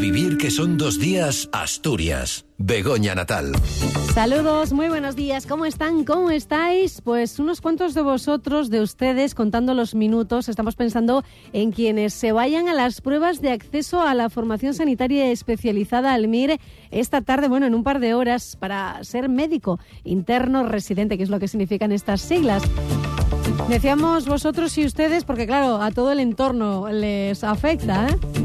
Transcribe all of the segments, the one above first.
vivir que son dos días Asturias. Begoña Natal. Saludos, muy buenos días. ¿Cómo están? ¿Cómo estáis? Pues unos cuantos de vosotros, de ustedes, contando los minutos, estamos pensando en quienes se vayan a las pruebas de acceso a la formación sanitaria especializada al MIR esta tarde, bueno, en un par de horas, para ser médico interno residente, que es lo que significan estas siglas. Decíamos vosotros y ustedes, porque claro, a todo el entorno les afecta, ¿eh?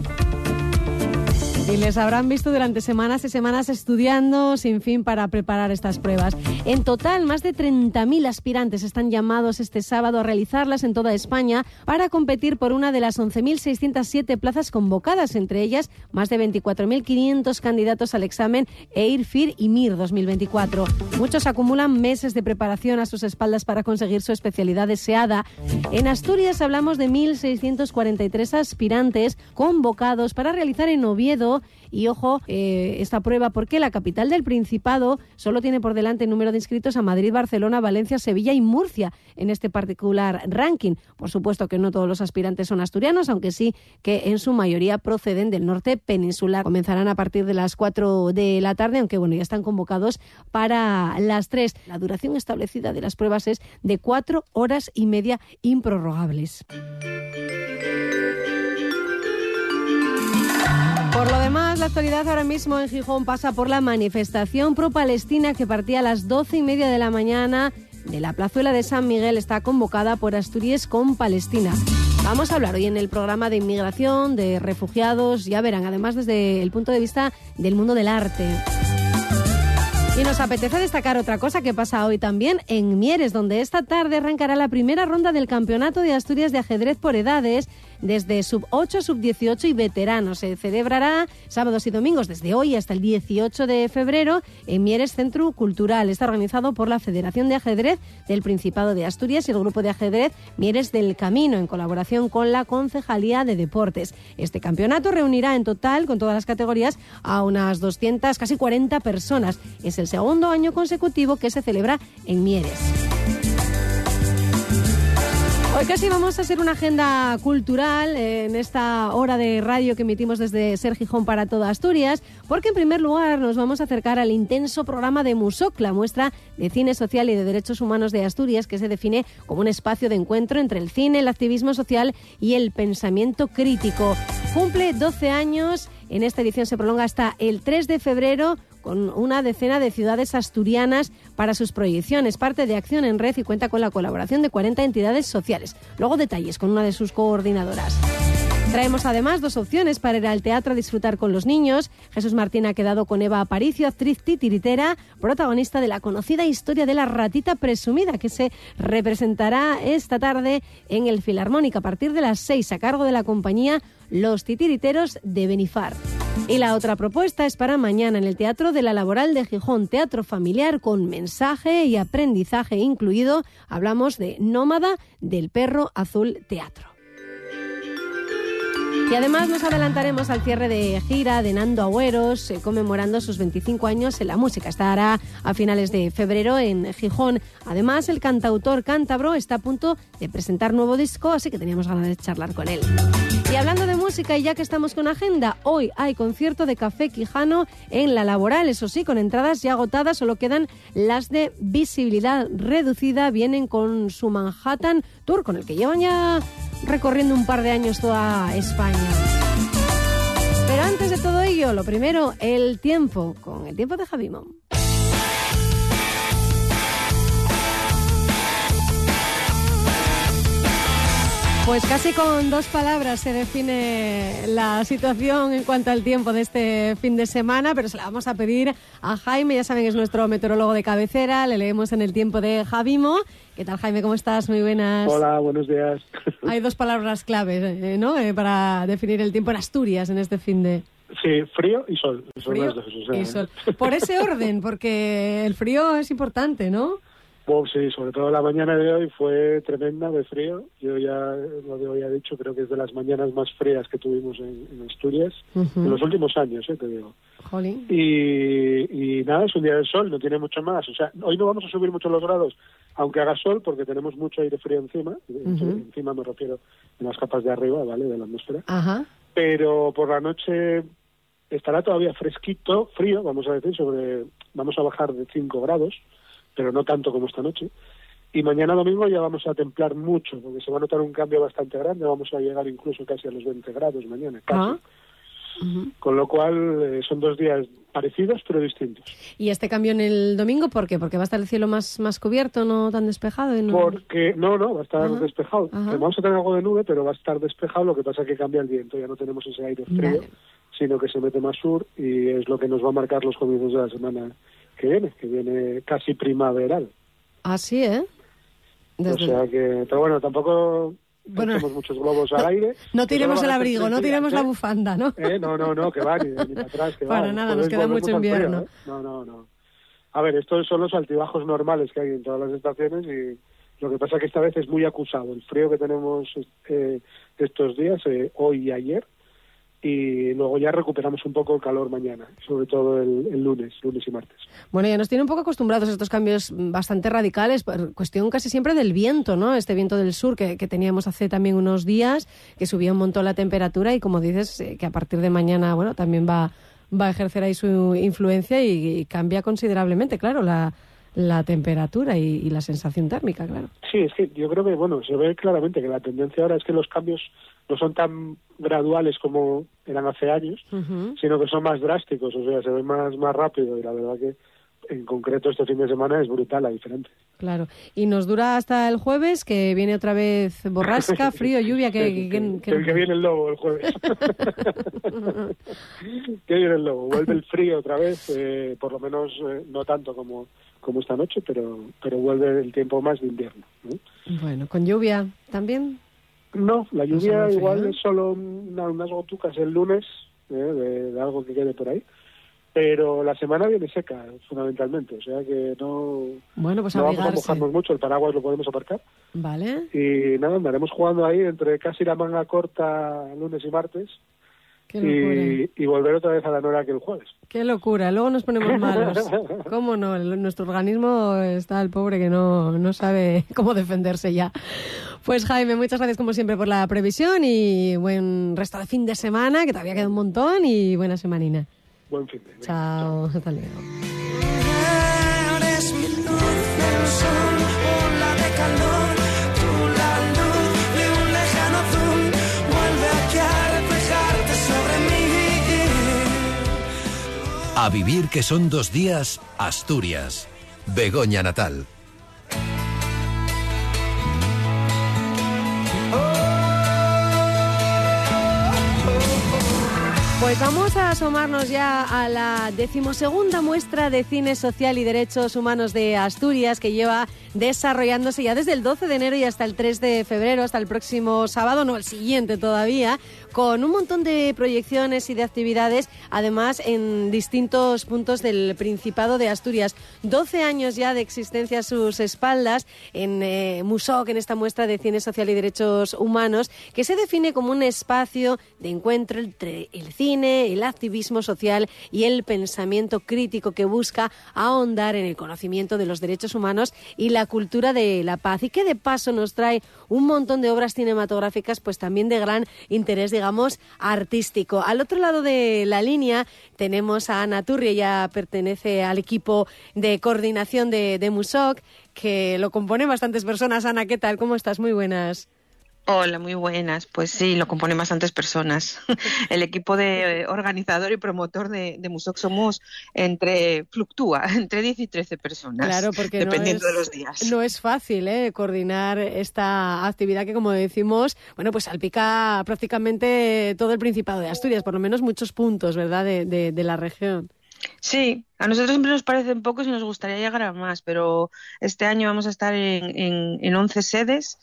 Y les habrán visto durante semanas y semanas estudiando sin fin para preparar estas pruebas. En total, más de 30.000 aspirantes están llamados este sábado a realizarlas en toda España para competir por una de las 11.607 plazas convocadas, entre ellas más de 24.500 candidatos al examen EIRFIR y MIR 2024. Muchos acumulan meses de preparación a sus espaldas para conseguir su especialidad deseada. En Asturias hablamos de 1.643 aspirantes convocados para realizar en Oviedo y ojo, eh, esta prueba, porque la capital del Principado solo tiene por delante el número de inscritos a Madrid, Barcelona, Valencia, Sevilla y Murcia en este particular ranking. Por supuesto que no todos los aspirantes son asturianos, aunque sí que en su mayoría proceden del norte peninsular. Comenzarán a partir de las 4 de la tarde, aunque bueno, ya están convocados para las 3. La duración establecida de las pruebas es de 4 horas y media improrrogables. La actualidad ahora mismo en Gijón pasa por la manifestación pro-palestina que partía a las doce y media de la mañana de la plazuela de San Miguel. Está convocada por Asturias con Palestina. Vamos a hablar hoy en el programa de inmigración, de refugiados, ya verán, además desde el punto de vista del mundo del arte. Y nos apetece destacar otra cosa que pasa hoy también en Mieres, donde esta tarde arrancará la primera ronda del Campeonato de Asturias de Ajedrez por Edades desde sub 8, sub 18 y veteranos. Se celebrará sábados y domingos desde hoy hasta el 18 de febrero en Mieres Centro Cultural. Está organizado por la Federación de Ajedrez del Principado de Asturias y el Grupo de Ajedrez Mieres del Camino en colaboración con la Concejalía de Deportes. Este campeonato reunirá en total con todas las categorías a unas 200, casi 40 personas. Es el segundo año consecutivo que se celebra en Mieres. Hoy casi vamos a hacer una agenda cultural en esta hora de radio que emitimos desde Ser Gijón para toda Asturias, porque en primer lugar nos vamos a acercar al intenso programa de MUSOC, la muestra de cine social y de derechos humanos de Asturias, que se define como un espacio de encuentro entre el cine, el activismo social y el pensamiento crítico. Cumple 12 años, en esta edición se prolonga hasta el 3 de febrero con una decena de ciudades asturianas para sus proyecciones. Parte de Acción en Red y cuenta con la colaboración de 40 entidades sociales. Luego detalles con una de sus coordinadoras. Traemos además dos opciones para ir al teatro a disfrutar con los niños. Jesús Martín ha quedado con Eva Aparicio, actriz titiritera, protagonista de la conocida historia de la ratita presumida que se representará esta tarde en el Filarmónica a partir de las seis a cargo de la compañía Los Titiriteros de Benifar. Y la otra propuesta es para mañana en el Teatro de la Laboral de Gijón, teatro familiar con mensaje y aprendizaje incluido. Hablamos de Nómada del Perro Azul Teatro. Y además nos adelantaremos al cierre de gira de Nando Agüeros, eh, conmemorando sus 25 años en la música. Estará a finales de febrero en Gijón. Además, el cantautor cántabro está a punto de presentar nuevo disco, así que teníamos ganas de charlar con él. Y hablando de música, y ya que estamos con agenda, hoy hay concierto de Café Quijano en La Laboral. Eso sí, con entradas ya agotadas, solo quedan las de visibilidad reducida. Vienen con su Manhattan Tour, con el que llevan ya recorriendo un par de años toda España. Pero antes de todo ello, lo primero, el tiempo, con el tiempo de Javimón. Pues casi con dos palabras se define la situación en cuanto al tiempo de este fin de semana, pero se la vamos a pedir a Jaime, ya saben que es nuestro meteorólogo de cabecera, le leemos en el tiempo de Javimo. ¿Qué tal Jaime? ¿Cómo estás? Muy buenas. Hola, buenos días. Hay dos palabras claves, eh, ¿no? Eh, para definir el tiempo en Asturias en este fin de... Sí, frío y sol. Frío y sol. Por ese orden, porque el frío es importante, ¿no? Bueno, sí, sobre todo la mañana de hoy fue tremenda de frío. Yo ya lo de hoy he dicho, creo que es de las mañanas más frías que tuvimos en, en Asturias en los últimos años, eh, te digo. Jolín. Y, y nada, es un día de sol, no tiene mucho más. O sea, hoy no vamos a subir mucho los grados, aunque haga sol, porque tenemos mucho aire frío encima. Encima me refiero en las capas de arriba, ¿vale? De la atmósfera. Ajá. Pero por la noche estará todavía fresquito, frío, vamos a decir, sobre vamos a bajar de 5 grados, pero no tanto como esta noche. Y mañana domingo ya vamos a templar mucho, porque se va a notar un cambio bastante grande, vamos a llegar incluso casi a los 20 grados mañana, casi. Ah. Con lo cual eh, son dos días parecidos pero distintos. ¿Y este cambio en el domingo por qué? ¿Porque va a estar el cielo más, más cubierto, no tan despejado? Y no... Porque, no, no, va a estar despejado. Vamos a tener algo de nube, pero va a estar despejado, lo que pasa es que cambia el viento, ya no tenemos ese aire frío, sino que se mete más sur y es lo que nos va a marcar los comienzos de la semana que viene, que viene casi primaveral. Ah, sí, ¿eh? Desde- O sea que, pero bueno, tampoco Bueno, muchos globos al aire. No tiremos el abrigo, no tiremos la ¿eh? bufanda, ¿no? Eh, no, no, no, que va, ni, ni para atrás, que Para va. nada, nos queda mucho frío, invierno. ¿eh? No, no, no. A ver, estos son los altibajos normales que hay en todas las estaciones y lo que pasa es que esta vez es muy acusado. El frío que tenemos eh, estos días, eh, hoy y ayer, y luego ya recuperamos un poco el calor mañana, sobre todo el, el lunes, lunes y martes. Bueno, ya nos tiene un poco acostumbrados a estos cambios bastante radicales, por cuestión casi siempre del viento, ¿no? Este viento del sur que, que teníamos hace también unos días, que subía un montón la temperatura y como dices, eh, que a partir de mañana, bueno, también va, va a ejercer ahí su influencia y, y cambia considerablemente, claro, la, la temperatura y, y la sensación térmica, claro. Sí, es que yo creo que, bueno, se ve claramente que la tendencia ahora es que los cambios no son tan graduales como eran hace años, sino que son más drásticos, o sea, se ve más, más rápido y la verdad que en concreto este fin de semana es brutal la diferencia. Claro. Y nos dura hasta el jueves, que viene otra vez borrasca, frío, lluvia, que... que, que- que- que- que viene el lobo el jueves. que viene el lobo, vuelve el frío otra vez, eh, por lo menos eh, no tanto como, como esta noche, pero, pero vuelve el tiempo más de invierno. ¿no? Bueno, con lluvia también. No, la lluvia igual es solo una- unas gotucas el lunes, eh, de, de algo que quede por ahí. Pero la semana viene seca, fundamentalmente. O sea que no, Bueno, pues no vamos a mojarnos mucho. El paraguas lo podemos aparcar. Vale. Y nada, andaremos jugando ahí entre casi la manga corta lunes y martes. Qué locura. Y, y volver otra vez a la Nora que el jueves. Qué locura. Luego nos ponemos malos. ¿Cómo no? El- nuestro organismo está el pobre que no, no sabe cómo defenderse ya. Pues Jaime, muchas gracias como siempre por la previsión y buen resto de fin de semana, que todavía queda un montón, y buena semanina. Buen fin de semana. Chao. Hasta luego. A vivir que son dos días, Asturias. Begoña Natal. Pues vamos a asomarnos ya a la decimosegunda muestra de cine social y derechos humanos de Asturias que lleva desarrollándose ya desde el 12 de enero y hasta el 3 de febrero, hasta el próximo sábado, no el siguiente todavía, con un montón de proyecciones y de actividades, además en distintos puntos del Principado de Asturias. 12 años ya de existencia a sus espaldas en eh, Musoc, en esta muestra de cine social y derechos humanos, que se define como un espacio de encuentro entre el cine, el activismo social y el pensamiento crítico que busca ahondar en el conocimiento de los derechos humanos y la cultura de la paz y que de paso nos trae un montón de obras cinematográficas pues también de gran interés digamos artístico. Al otro lado de la línea tenemos a Ana Turri, ella pertenece al equipo de coordinación de, de Musoc que lo componen bastantes personas. Ana, ¿qué tal? ¿Cómo estás? Muy buenas. Hola, muy buenas. Pues sí, lo componen bastantes personas. El equipo de eh, organizador y promotor de, de Musoc somos entre, fluctúa, entre 10 y 13 personas. Claro, porque dependiendo no es, de los días. No es fácil ¿eh? coordinar esta actividad que, como decimos, bueno, pues salpica prácticamente todo el Principado de Asturias, por lo menos muchos puntos, ¿verdad?, de, de, de la región. Sí, a nosotros siempre nos parecen pocos y nos gustaría llegar a más, pero este año vamos a estar en, en, en 11 sedes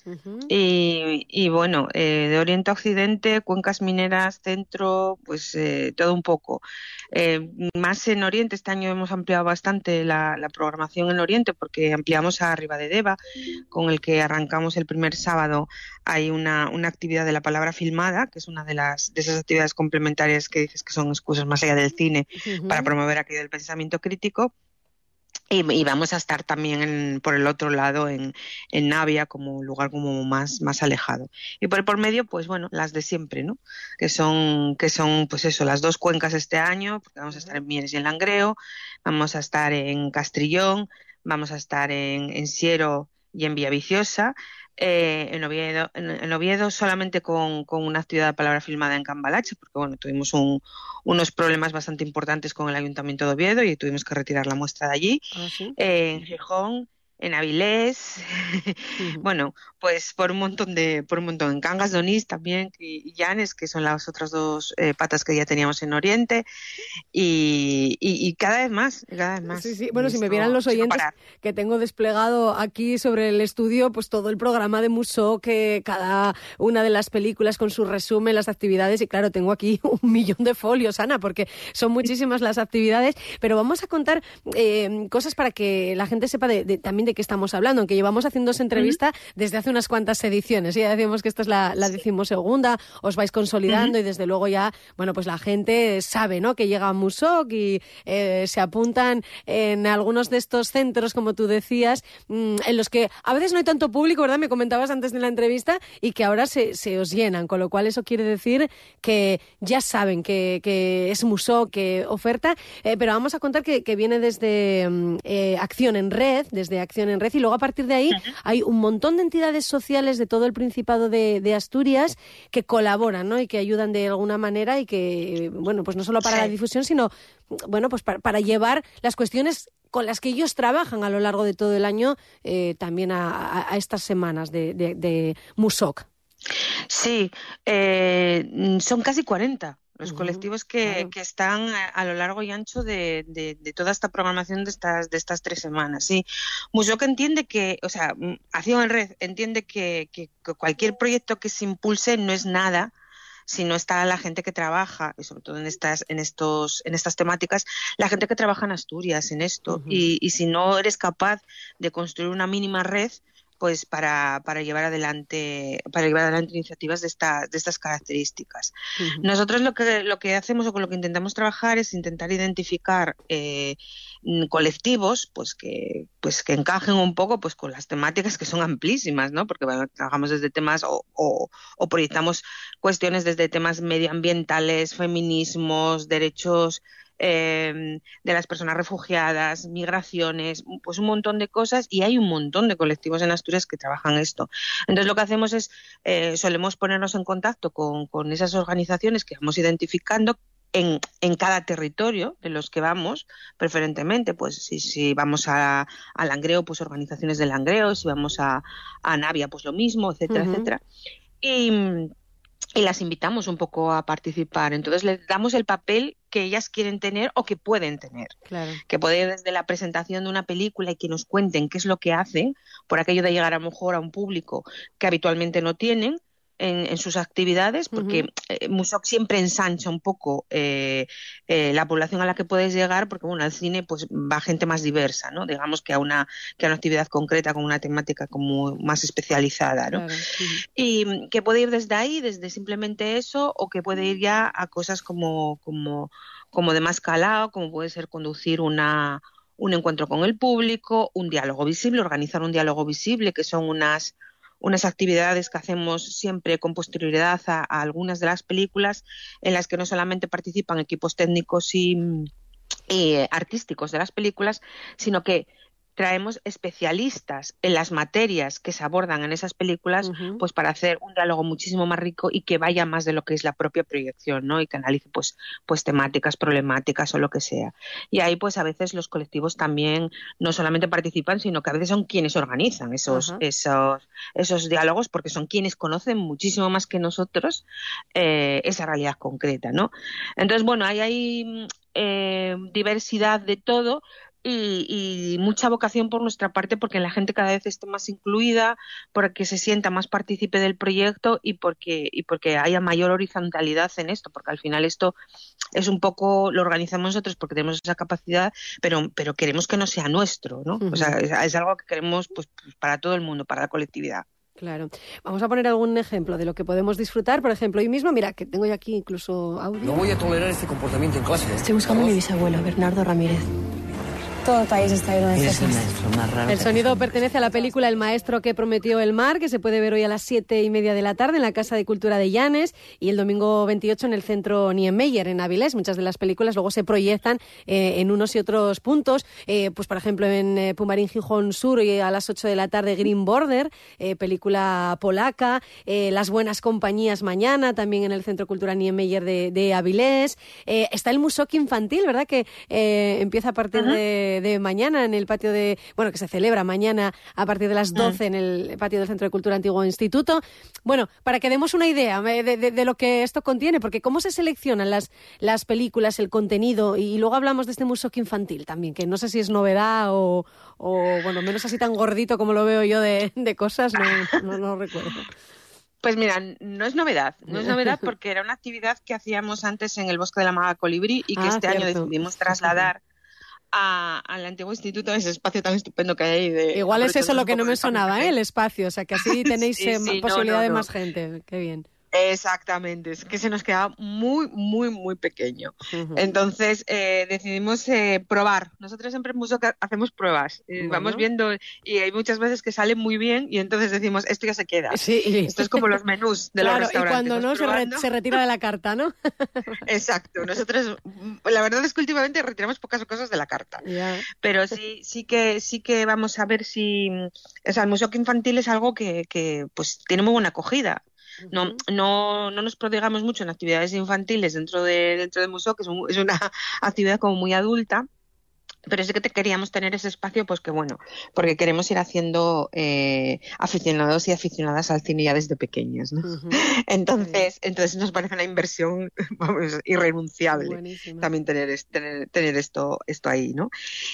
y, y bueno, eh, de oriente a occidente, cuencas mineras, centro, pues eh, todo un poco. Eh, más en oriente, este año hemos ampliado bastante la, la programación en oriente porque ampliamos a Deva, con el que arrancamos el primer sábado. Hay una, una actividad de la palabra filmada, que es una de, las, de esas actividades complementarias que dices que son excusas más allá del cine para promover aquello del pensamiento crítico. Y, vamos a estar también en- por el otro lado en, en Navia como lugar como más, más alejado. Y por, por medio, pues bueno, las de siempre, ¿no? Que son, que son, pues eso, las dos cuencas este año, porque vamos a estar en Mieres y en Langreo, vamos a estar en Castrillón, vamos a estar en, en Siero y en Villaviciosa, eh, en, Oviedo, en, en Oviedo solamente con, con una actividad de palabra filmada en Cambalache, porque bueno, tuvimos un- unos problemas bastante importantes con el Ayuntamiento de Oviedo y tuvimos que retirar la muestra de allí. Ah, sí. Eh, en Gijón, en Avilés, bueno, pues por un montón de, por un montón, en Cangas de Onís también y, Llanes, que son las otras dos eh, patas que ya teníamos en Oriente, y, y, y cada vez más, cada vez más. Sí, sí. Bueno, si me vieran los oyentes que tengo desplegado aquí sobre el estudio, pues todo el programa de Musó, que cada una de las películas con su resumen, las actividades, y claro, tengo aquí un millón de folios, Ana, porque son muchísimas las actividades, pero vamos a contar eh, cosas para que la gente sepa de, de- también de qué estamos hablando, aunque llevamos haciendo esa entrevista desde hace unas cuantas ediciones, ya decíamos que esta es la, la decimosegunda, os vais consolidando y desde luego ya, bueno, pues la gente sabe, ¿no?, que llega a Musoc y eh, se apuntan en algunos de estos centros, como tú decías, mm, en los que a veces no hay tanto público, ¿verdad? Me comentabas antes de la entrevista y que ahora se, se os llenan, con lo cual eso quiere decir que ya saben que, que es Musoc, que oferta, eh, pero vamos a contar que, que viene desde mm, eh, Acción en Red, desde Acción en Red, y luego a partir de ahí hay un montón de entidades sociales de todo el Principado de, de Asturias que colaboran, ¿no? Y que ayudan de alguna manera y que, bueno, pues no solo para Sí. la difusión, sino, bueno, pues para, para llevar las cuestiones con las que ellos trabajan a lo largo de todo el año eh, también a, a- a estas semanas de, de, de Musoc. Sí, eh, son casi 40 los colectivos que, claro. que están a, lo largo y ancho de, de- de toda esta programación de estas, de estas tres semanas. Sí, Musoc entiende que, o sea, mm, Acción en Red entiende que, que- que cualquier proyecto que se impulse no es nada si no está la gente que trabaja, y sobre todo en estas, en estos, en estas temáticas, la gente que trabaja en Asturias, en esto, y, y si no eres capaz de construir una mínima red, pues para, para llevar adelante, para llevar adelante iniciativas de estas, de estas características. Nosotros lo que, lo que hacemos o con lo que intentamos trabajar es intentar identificar eh, colectivos pues que, pues que encajen un poco pues con las temáticas que son amplísimas, ¿no? Porque bueno, trabajamos desde temas o, o, o proyectamos cuestiones desde temas medioambientales, feminismos, derechos eh, de las personas refugiadas, migraciones, pues un montón de cosas y hay un montón de colectivos en Asturias que trabajan esto. Entonces lo que hacemos es, eh, solemos ponernos en contacto con, con esas organizaciones que vamos identificando en, en cada territorio de los que vamos, preferentemente, pues si, si vamos a, a Langreo, pues organizaciones de Langreo, si vamos a, a Navia, pues lo mismo, etcétera, etcétera. Y, y las invitamos un poco a participar. Entonces les damos el papel que ellas quieren tener o que pueden tener. Claro. Que puede ir desde la presentación de una película y que nos cuenten qué es lo que hacen, por aquello de llegar a lo mejor a un público que habitualmente no tienen en, en sus actividades, porque eh, Musoc siempre ensancha un poco eh, eh, la población a la que puedes llegar, porque bueno, al cine pues va gente más diversa, ¿no? Digamos que a una, que a una actividad concreta con una temática como más especializada, ¿no? claro. Y que puede ir desde ahí, desde simplemente eso, o que puede ir ya a cosas como, como, como de más calado, como puede ser conducir una, un encuentro con el público, un diálogo visible, organizar un diálogo visible, que son unas, unas actividades que hacemos siempre con posterioridad a, algunas de las películas, en las que no solamente participan equipos técnicos y, y, eh, artísticos de las películas, sino que traemos especialistas en las materias que se abordan en esas películas, pues para hacer un diálogo muchísimo más rico y que vaya más de lo que es la propia proyección, ¿no? Y que analice pues, pues temáticas, problemáticas o lo que sea. Y ahí pues a veces los colectivos también no solamente participan, sino que a veces son quienes organizan esos, esos, esos diálogos, porque son quienes conocen muchísimo más que nosotros eh, esa realidad concreta, ¿no? Entonces, bueno, ahí hay eh, diversidad de todo, y, y, mucha vocación por nuestra parte porque la gente cada vez esté más incluida, porque se sienta más partícipe del proyecto y porque, y porque haya mayor horizontalidad en esto, porque al final esto es un poco, lo organizamos nosotros porque tenemos esa capacidad, pero, pero queremos que no sea nuestro, ¿no? Uh -huh. O sea, es, es, algo que queremos pues, para todo el mundo, para la colectividad. Claro. Vamos a poner algún ejemplo de lo que podemos disfrutar. Por ejemplo, hoy mismo, mira, que tengo yo aquí incluso audio. No voy a tolerar este comportamiento en clase. Estoy buscando a mi bisabuelo, Bernardo Ramírez. Todo el país está lleno de Es el más raro. El sonido pertenece a la película El maestro que prometió el mar, que se puede ver hoy a las siete y media de la tarde en la Casa de Cultura de Llanes y el domingo 28 en el Centro Niemeyer, en Avilés. Muchas de las películas luego se proyectan eh, en unos y otros puntos. Eh, pues, por ejemplo, en eh, Pumarín, Gijón Sur, y a las 8 de la tarde Green Border, eh, película polaca. Eh, Las Buenas Compañías mañana, también en el Centro Cultural Niemeyer de, de Avilés. Eh, está el Musoc Infantil, ¿verdad? Que eh, empieza a partir de, de mañana en el patio de. Bueno, que se celebra mañana a partir de las 12 en el patio del Centro de Cultura Antiguo Instituto. Bueno, para que demos una idea eh, de, de- de lo que esto contiene, porque cómo se seleccionan las, las películas, el contenido, y luego hablamos de este Musoc Infantil también, que no sé si es novedad o, o, bueno, menos así tan gordito como lo veo yo de, de cosas, no, no, no recuerdo. Pues mira, no es novedad, no es novedad porque era una actividad que hacíamos antes en el Bosque de la Maga Colibrí y que Ah, este año decidimos trasladar a- al antiguo instituto, ese espacio tan estupendo que hay. De, Igual es eso lo que no me sonaba, ¿eh? el espacio, o sea que así tenéis Sí, eh, no, posibilidad no, de no. más gente. Qué bien. Exactamente, es que se nos quedaba muy, muy, muy pequeño. Entonces eh, decidimos eh, probar. Nosotros siempre hacemos pruebas. Eh, Bueno. Vamos viendo y hay muchas veces que salen muy bien y entonces decimos, esto ya se queda. Sí, y- Esto es como los menús de claro, los y restaurantes. cuando no se, re- se retira de la carta, ¿no? Exacto. Nosotros, la verdad es que últimamente retiramos pocas cosas de la carta. Ya. Pero sí, sí que, sí que vamos a ver si, o sea, el museo infantil es algo que, que, pues tiene muy buena acogida. No, no, no nos prodigamos mucho en actividades infantiles dentro de, dentro del museo, que es, un- es una actividad como muy adulta. Pero sí que te queríamos tener ese espacio, pues que bueno, porque queremos ir haciendo eh, aficionados y aficionadas al cine ya desde pequeños, ¿no? Entonces, entonces nos parece una inversión vamos, irrenunciable Buenísimo. también tener, es- tener, tener esto, esto ahí, ¿no?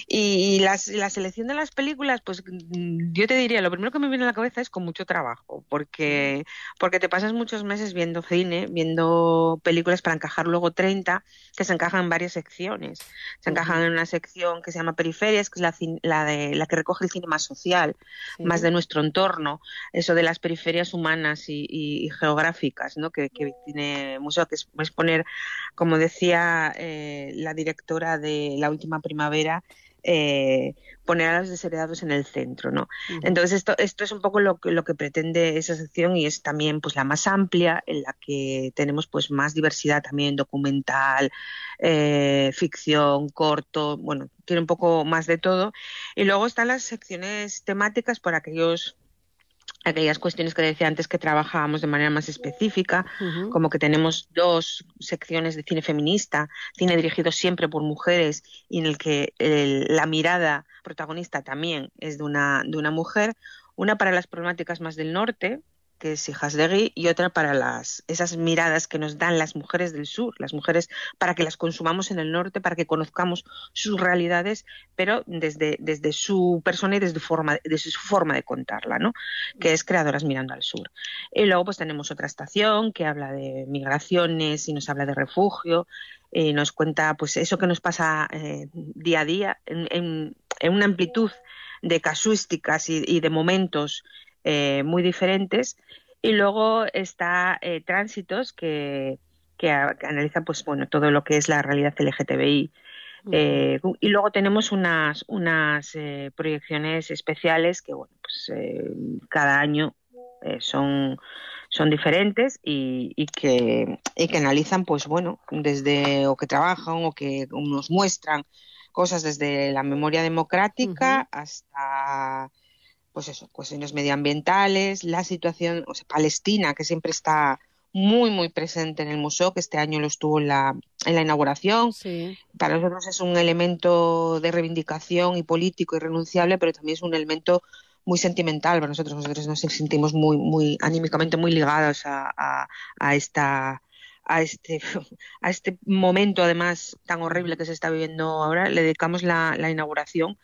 Y las- la selección de las películas, pues mm, yo te diría, lo primero que me viene a la cabeza es con mucho trabajo, porque, porque te pasas muchos meses viendo cine, viendo películas para encajar luego 30, que se encajan en varias secciones. Se encajan en una sección que se llama Periferias, que es la, la, de, la que recoge el cine más social, Sí. más de nuestro entorno, eso de las periferias humanas y, y- y geográficas, ¿no? Que, que tiene museo, que es, es poner, como decía eh, la directora de La Última Primavera, eh, poner a los desheredados en el centro, ¿no? Entonces esto, esto es un poco lo que, lo que pretende esa sección y es también pues la más amplia, en la que tenemos pues más diversidad también documental, eh, ficción, corto, bueno, tiene un poco más de todo. Y luego están las secciones temáticas por aquellos aquellas cuestiones que decía antes que trabajábamos de manera más específica, como que tenemos dos secciones de cine feminista, cine dirigido siempre por mujeres y en el que el- la mirada protagonista también es de una, de una mujer, una para las problemáticas más del norte, que es Hijas de Gui, y otra para las, esas miradas que nos dan las mujeres del sur, las mujeres para que las consumamos en el norte, para que conozcamos sus realidades, pero desde, desde su persona y desde, forma, su forma de contarla, ¿no? que es Creadoras Mirando al Sur. Y luego pues tenemos otra estación que habla de migraciones y nos habla de refugio, y nos cuenta pues eso que nos pasa eh, día a día en, una amplitud de casuísticas y de momentos eh, muy diferentes. Y luego está eh, Tránsitos que, que, analiza pues bueno todo lo que es la realidad LGTBI. Eh, y luego tenemos unas, unas proyecciones especiales que bueno pues cada año son son diferentes y, y que y que analizan pues bueno desde o que trabajan o que nos muestran cosas desde la memoria democrática hasta pues eso cuestiones medioambientales la situación o sea, Palestina que siempre está muy muy presente en el museo que este año lo estuvo en la en la inauguración Sí. para nosotros es un elemento de reivindicación y político irrenunciable, pero también es un elemento muy sentimental para nosotros. Nosotros nos sentimos muy, muy anímicamente muy ligados a, a, a esta a este a este momento además tan horrible que se está viviendo ahora le dedicamos la, la inauguración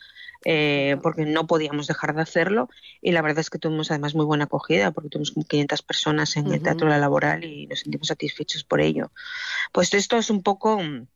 eh, porque no podíamos dejar de hacerlo y la verdad es que tuvimos además muy buena acogida porque tuvimos como 500 personas en el. Teatro La Laboral y nos sentimos satisfechos por ello pues esto es un poco mm,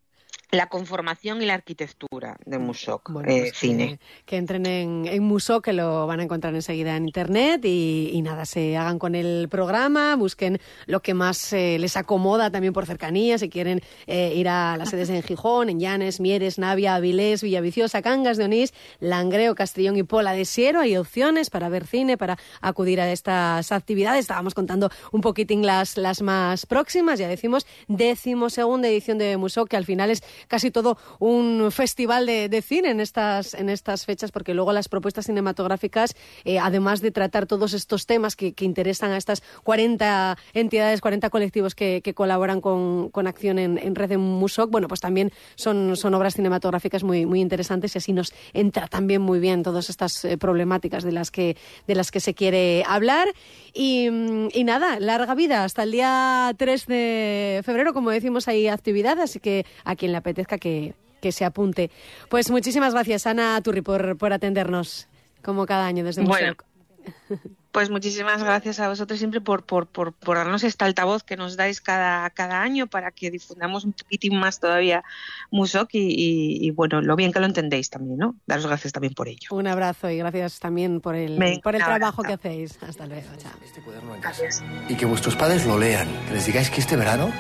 la conformación y la arquitectura de Musok Bueno, eh, pues que- Cine. Que, entren en, en que lo van a encontrar enseguida en internet y, y nada, se hagan con el programa, busquen lo que más eh, les acomoda también por cercanía, si quieren eh, ir a las sedes en Gijón, en Llanes, Mieres, Navia, Avilés, Villaviciosa, Cangas de Onís, Langreo, Castellón y Pola de Siero. Hay opciones para ver cine, para acudir a estas actividades. Estábamos contando un poquitín las, las más próximas, ya decimos, décimo segunda edición de Muso, que al final es casi todo un festival de, de cine en estas, en estas fechas, porque luego las propuestas cinematográficas, eh, además de tratar todos estos temas que, que interesan a estas 40 entidades, 40 colectivos que, que colaboran con, con acción en, en red de Musoc, bueno, pues también son, son obras cinematográficas muy, muy interesantes y así nos entra también muy bien todas estas eh, problemáticas de las que, de las que se quiere hablar. Y, y nada, larga vida hasta el día 3 de febrero, como decimos, hay actividad, así que a quien le apetezca que, que se apunte. Pues muchísimas gracias, Ana Turri, por, por atendernos, como cada año desde Bueno. Pues muchísimas gracias a vosotros siempre por, por, por, por darnos esta altavoz que nos dais cada, cada año para que difundamos un poquitín más todavía Musok y, y- y, bueno, lo bien que lo entendéis también, ¿no? Daros gracias también por ello. Un abrazo y gracias también por el, Venga, por el trabajo que hacéis. Hasta luego. Chao. este cuaderno en casa. Y que vuestros padres lo lean. Que les digáis que este verano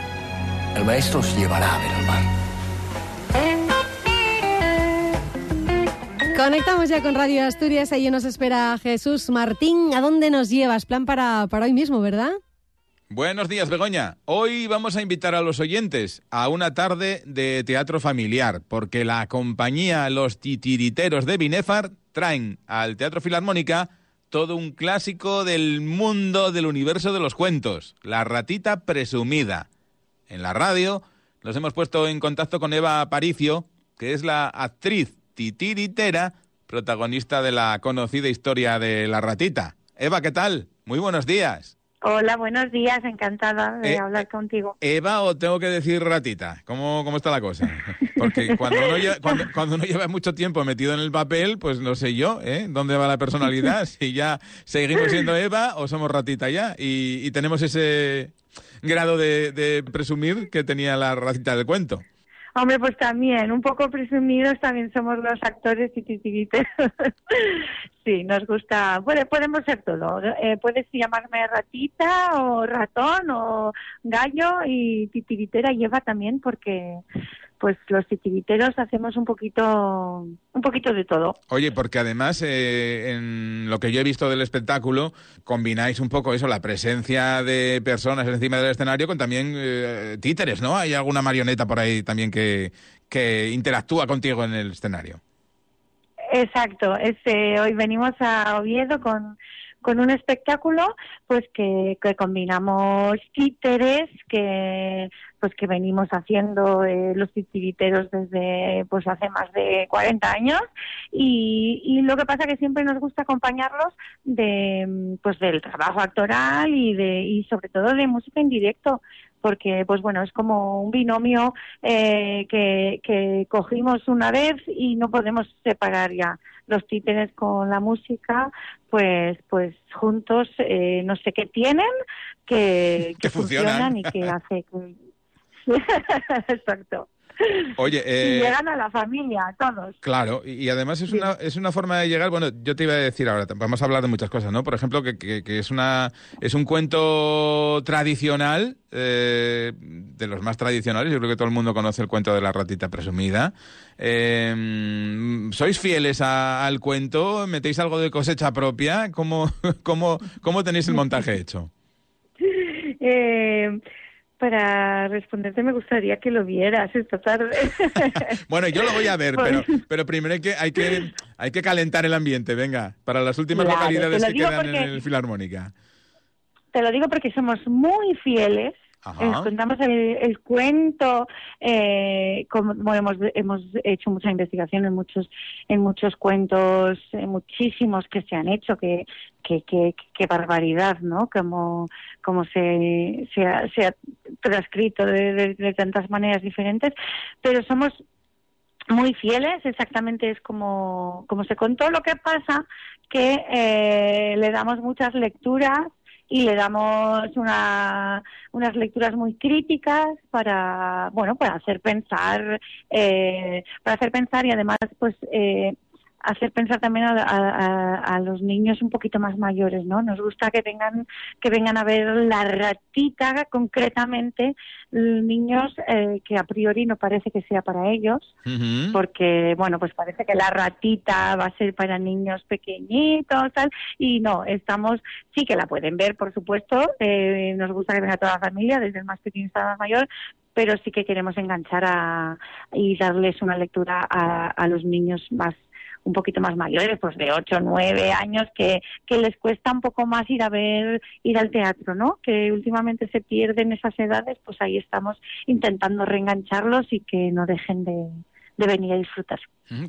el maestro os llevará a ver el mar. Conectamos ya con Radio Asturias. Allí nos espera Jesús Martín. ¿A dónde nos llevas? Plan para, para hoy mismo, ¿verdad? Buenos días, Begoña. Hoy vamos a invitar a los oyentes a una tarde de teatro familiar, porque la compañía Los Titiriteros de Binefar traen al Teatro Filarmónica todo un clásico del mundo del universo de los cuentos, La ratita presumida. En la radio nos hemos puesto en contacto con Eva Aparicio, que es la actriz titiritera, protagonista de la conocida historia de la ratita. Eva, ¿qué tal? Muy buenos días. Hola, buenos días, encantada de Eh, hablar contigo. Eva o tengo que decir ratita? ¿Cómo, cómo está la cosa? Porque cuando uno, lleva, cuando, cuando uno lleva mucho tiempo metido en el papel, pues no sé yo, ¿eh? ¿Dónde va la personalidad? Si ya seguimos siendo Eva o somos ratita ya. Y, y tenemos ese grado de, de presumir que tenía la ratita del cuento. Hombre, pues también, un poco presumidos también somos los actores y titiriteros. sí, nos gusta, puede, podemos ser todo. Eh, puedes llamarme ratita o ratón o gallo y titiritera lleva también porque pues los titiriteros hacemos un poquito un poquito de todo. Oye, porque además eh, en lo que yo he visto del espectáculo combináis un poco eso, la presencia de personas encima del escenario con también eh, títeres, ¿no? Hay alguna marioneta por ahí también que, que interactúa contigo en el escenario. Exacto, este, hoy venimos a Oviedo con, con un espectáculo pues que, que combinamos títeres que pues que venimos haciendo eh, los titiriteros desde pues hace más de 40 años y, y lo que pasa que siempre nos gusta acompañarlos de pues del trabajo actoral y de y sobre todo de música en directo porque pues bueno es como un binomio eh, que, que cogimos una vez y no podemos separar ya los títeres con la música pues pues juntos eh, no sé qué tienen que, Que funcionan. y que hace que exacto Oye, y eh, llegan a la familia todos Claro, y, y además es una, es una forma de llegar, bueno, yo te iba a decir ahora, vamos a hablar de muchas cosas, ¿no? Por ejemplo, que, que- que es, una, es un cuento tradicional, eh, de los más tradicionales, yo creo que todo el mundo conoce el cuento de la ratita presumida. Eh, ¿Sois fieles a- al cuento? ¿Metéis algo de cosecha propia? ¿Cómo, cómo, cómo tenéis el montaje hecho? eh, para responderte me gustaría que lo vieras esta tarde Bueno, yo lo voy a ver, pero, pero primero hay que, hay, que, hay que calentar el ambiente, venga, para las últimas Claro, localidades que quedan porque- en el Filarmónica. Te lo digo porque somos muy fieles. Ajá. Eh, contamos el, cuento, eh, como hemos, hemos hecho mucha investigación en muchos en muchos cuentos, muchísimos que se han hecho, que que, que, que barbaridad, ¿no? Como, como se, se, ha, se ha transcrito de, de- de tantas maneras diferentes, pero somos muy fieles, exactamente es como, como se contó. Lo que pasa que eh, le damos muchas lecturas y le damos una, unas lecturas muy críticas para, bueno, para hacer pensar, eh, para hacer pensar y además, pues, eh, hacer pensar también a, a- a los niños un poquito más mayores, ¿no? Nos gusta que vengan que vengan a ver la ratita concretamente niños eh, que a priori no parece que sea para ellos, porque bueno, pues parece que la ratita va a ser para niños pequeñitos, tal, y no, estamos, sí que la pueden ver, por supuesto, eh, nos gusta que venga toda la familia, desde el más pequeño hasta el más mayor, pero sí que queremos enganchar a, y darles una lectura a, a los niños más un poquito más mayores, pues de 8 o 9 años, que, que les cuesta un poco más ir a ver, ir al teatro, ¿no? Que últimamente se pierden esas edades, pues ahí estamos intentando reengancharlos y que no dejen de, de venir a disfrutar.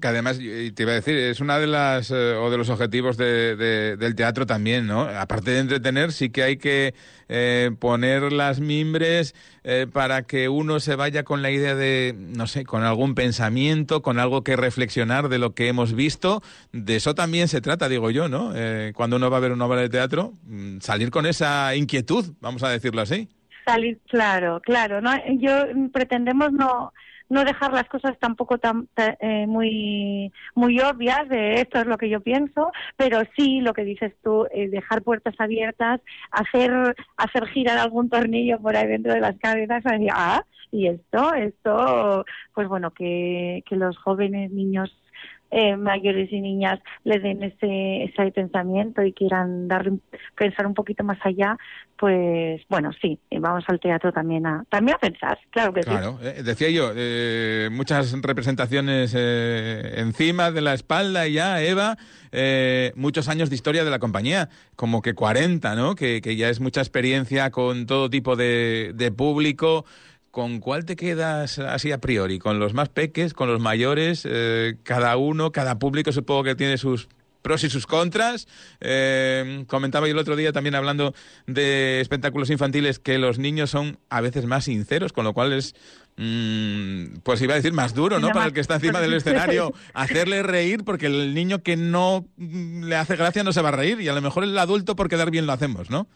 Que además, te iba a decir, es una de las, eh, o de los objetivos de- de- del teatro también, ¿no? Aparte de entretener, sí que hay que eh, poner las mimbres eh, para que uno se vaya con la idea de, no sé, con algún pensamiento, con algo que reflexionar de lo que hemos visto. De eso también se trata, digo yo, ¿no? Eh, cuando uno va a ver una obra de teatro, mm, salir con esa inquietud, vamos a decirlo así. Salir, claro, claro. ¿no? Yo mm, pretendemos no no dejar las cosas tampoco tan ta- eh, muy muy obvias de esto es lo que yo pienso, pero sí lo que dices tú, eh, dejar puertas abiertas, hacer hacer girar algún tornillo por ahí dentro de las cabezas y ah, y esto, esto, pues bueno, que, que los jóvenes niños eh, mayores y niñas le den ese, ese pensamiento y quieran un- pensar un poquito más allá, pues bueno, sí, eh, vamos al teatro también a también a pensar, claro que sí. Eh, decía yo, eh, muchas representaciones eh, encima de la espalda ya, Eva, eh, muchos años de historia de la compañía, como que 40, ¿no? Que, que ya es mucha experiencia con todo tipo de, de público. ¿Con cuál te quedas así a priori? ¿Con los más peques, con los mayores? Eh, cada uno, cada público supongo que tiene sus pros y sus contras. Eh, comentaba yo el otro día también hablando de espectáculos infantiles que los niños son a veces más sinceros, con lo cual es, mm, pues iba a decir más duro, ¿no? Para el que está encima del escenario, hacerle reír, porque el niño que no le hace gracia no se va a reír, y a lo mejor el adulto por quedar bien lo hacemos, ¿no?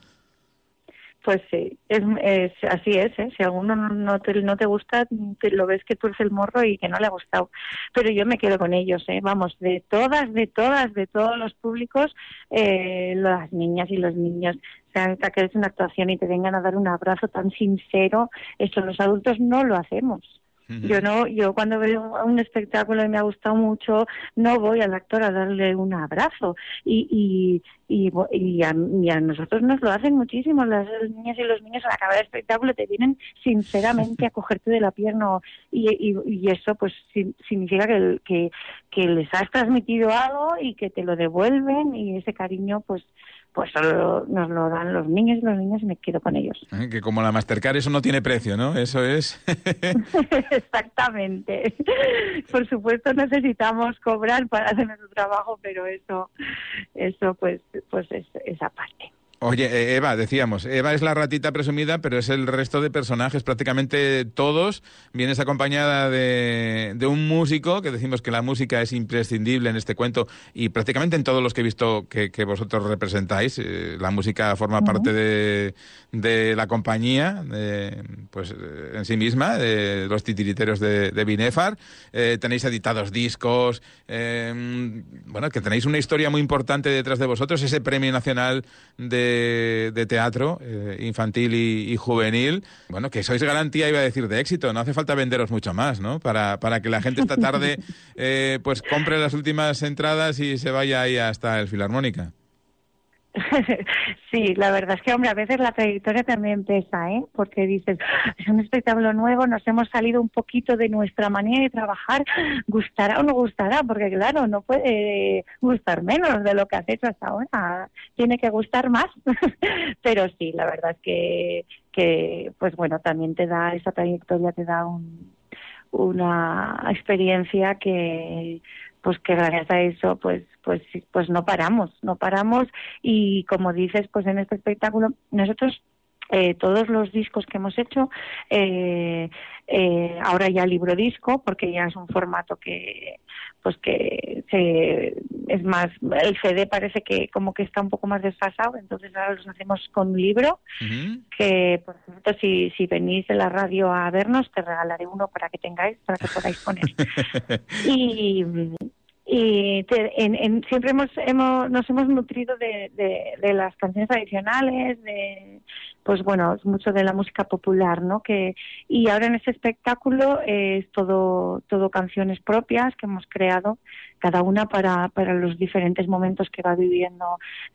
Pues sí, es, así es, ¿eh? Si alguno no, te, no te gusta, lo ves que tú eres el morro y que no le ha gustado. Pero yo me quedo con ellos, ¿eh? Vamos, de todas, de todas, de todos los públicos, eh, las niñas y los niños, o sea, que es una actuación y te vengan a dar un abrazo tan sincero, eso los adultos no lo hacemos. Yo no, yo cuando veo un espectáculo y me ha gustado mucho, no voy al actor a darle un abrazo. Y, y, y, y a, y a nosotros nos lo hacen muchísimo. Las niñas y los niños al acabar el espectáculo te vienen sinceramente a cogerte de la pierna. Y, y, eso pues si- significa que, el- que, que les has transmitido algo y que te lo devuelven y ese cariño pues pues solo nos lo dan los niños y los niños y me quedo con ellos. Que como la Mastercard eso no tiene precio, ¿no? Eso es... Exactamente. Por supuesto necesitamos cobrar para hacer nuestro trabajo, pero eso, eso pues, pues es esa parte. Oye, eh, Eva, decíamos, Eva es la ratita presumida, pero es el resto de personajes, prácticamente todos. Vienes acompañada de, de un músico, que decimos que la música es imprescindible en este cuento, y prácticamente en todos los que he visto que, que vosotros representáis, eh, la música forma parte de, de la compañía, de, pues eh, en sí misma, de los titiriteros de, de Binefar. Eh, tenéis editados discos, eh, bueno, que tenéis una historia muy importante detrás de vosotros, ese premio nacional de, de teatro eh, infantil y, y juvenil. Bueno, que sois garantía, iba a decir, de éxito. No hace falta venderos mucho más, ¿no? Para, para que la gente esta tarde eh, pues compre las últimas entradas y se vaya ahí hasta el Filarmónica. Sí, la verdad es que, hombre, a veces la trayectoria también pesa, ¿eh? Porque dices, es un espectáculo nuevo, nos hemos salido un poquito de nuestra manera de trabajar, ¿gustará o no gustará? Porque, claro, no puede gustar menos de lo que has hecho hasta ahora, tiene que gustar más. Pero sí, la verdad es que, que, pues bueno, también te da, esa trayectoria te da un, una experiencia que pues que gracias a eso pues pues pues no paramos no paramos. Y como dices pues en este espectáculo nosotros eh, todos los discos que hemos hecho eh, eh, ahora ya libro disco porque ya es un formato que pues que se es más, el CD parece que como que está un poco más desfasado, entonces ahora los hacemos con un libro, que por cierto, si, si venís de la radio a vernos, te regalaré uno para que tengáis, para que podáis poner. y y te- en- siempre hemos, hemos nos hemos nutrido de, de, las canciones tradicionales de pues bueno mucho de la música popular no que y ahora en este espectáculo es todo todo canciones propias que hemos creado cada una para para los diferentes momentos que va viviendo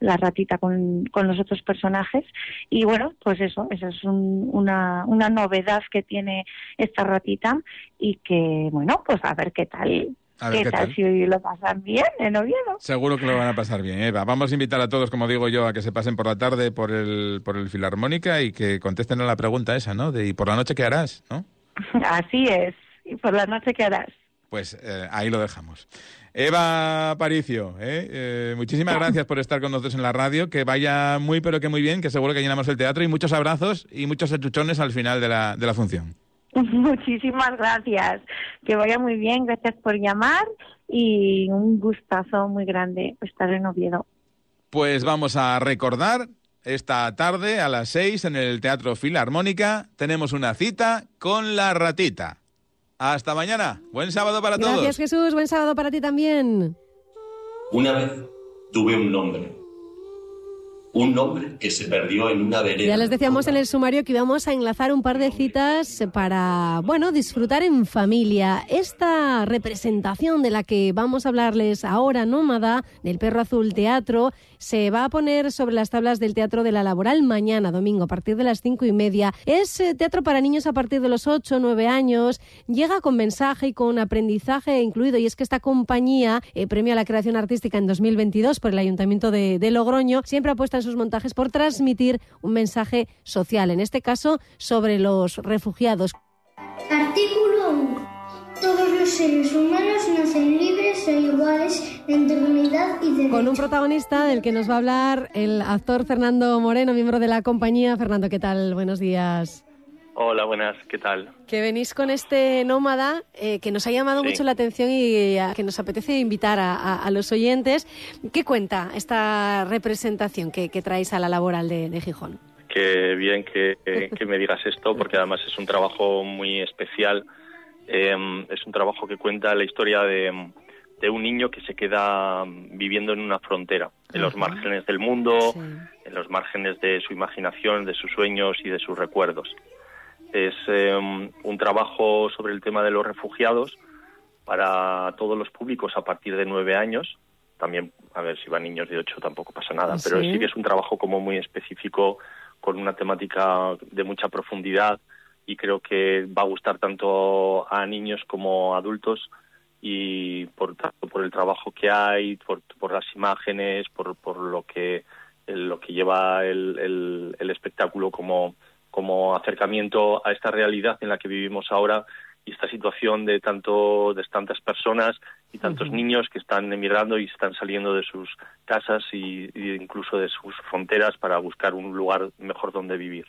la ratita con, con los otros personajes. Y bueno pues eso esa es un- una una novedad que tiene esta ratita y que bueno pues a ver qué tal A ver ¿Qué, qué tal, tal. si lo pasan bien en Oviedo? Seguro que lo van a pasar bien, Eva. Vamos a invitar a todos, como digo yo, a que se pasen por la tarde por el, por el Filarmónica y que contesten a la pregunta esa, ¿no? De ¿y por la noche qué harás? ¿no? Así es. ¿Y por la noche qué harás? Pues eh, ahí lo dejamos. Eva Paricio, ¿eh? Eh, muchísimas gracias por estar con nosotros en la radio. Que vaya muy, pero que muy bien, que seguro que llenamos el teatro. Y muchos abrazos y muchos achuchones al final de la, de la función. Muchísimas gracias. Que vaya muy bien. Gracias por llamar y un gustazo muy grande estar en Oviedo. Pues vamos a recordar esta tarde a las seis en el Teatro Filarmónica. Tenemos una cita con la ratita. Hasta mañana. Buen sábado para todos. Gracias, Jesús. Buen sábado para ti también. Una vez tuve un nombre. Un nombre que se perdió en una vereda. Ya les decíamos en el sumario que íbamos a enlazar un par de citas para, bueno, disfrutar en familia. Esta representación de la que vamos a hablarles ahora, Nómada, del Perro Azul Teatro, se va a poner sobre las tablas del Teatro de la Laboral mañana, domingo, a partir de las cinco y media. Es eh, teatro para niños a partir de los ocho nueve años. Llega con mensaje y con aprendizaje incluido. Y es que esta compañía eh, premia la creación artística en 2022 por el Ayuntamiento de, de Logroño. Siempre apuesta en sus montajes por transmitir un mensaje social, en este caso sobre los refugiados. Artículo 1. Todos los seres humanos nacen libres e iguales en dignidad y derechos. Con un protagonista del que nos va a hablar el actor Fernando Moreno, miembro de la compañía. Fernando, ¿qué tal? Buenos días. Hola, buenas, ¿qué tal? Que venís con este nómada eh, que nos ha llamado Sí. mucho la atención y a- que nos apetece invitar a, a- a los oyentes. ¿Qué cuenta esta representación que, que traéis a la laboral de, de Gijón? Qué bien que, que me digas esto, porque además es un trabajo muy especial. Eh, es un trabajo que cuenta la historia de, de un niño que se queda viviendo en una frontera, en los márgenes del mundo, en los márgenes de su imaginación, de sus sueños y de sus recuerdos. Es eh, un trabajo sobre el tema de los refugiados para todos los públicos a partir de nueve años. También, a ver, si van niños de ocho tampoco pasa nada, pero Sí. sí que es un trabajo como muy específico, con una temática de mucha profundidad y creo que va a gustar tanto a niños como a adultos y por tanto por el trabajo que hay, por, por las imágenes, por, por lo que lo que lleva el, el, el espectáculo como, como acercamiento a esta realidad en la que vivimos ahora y esta situación de tanto de tantas personas y tantos niños que están emigrando y están saliendo de sus casas y, y incluso de sus fronteras para buscar un lugar mejor donde vivir.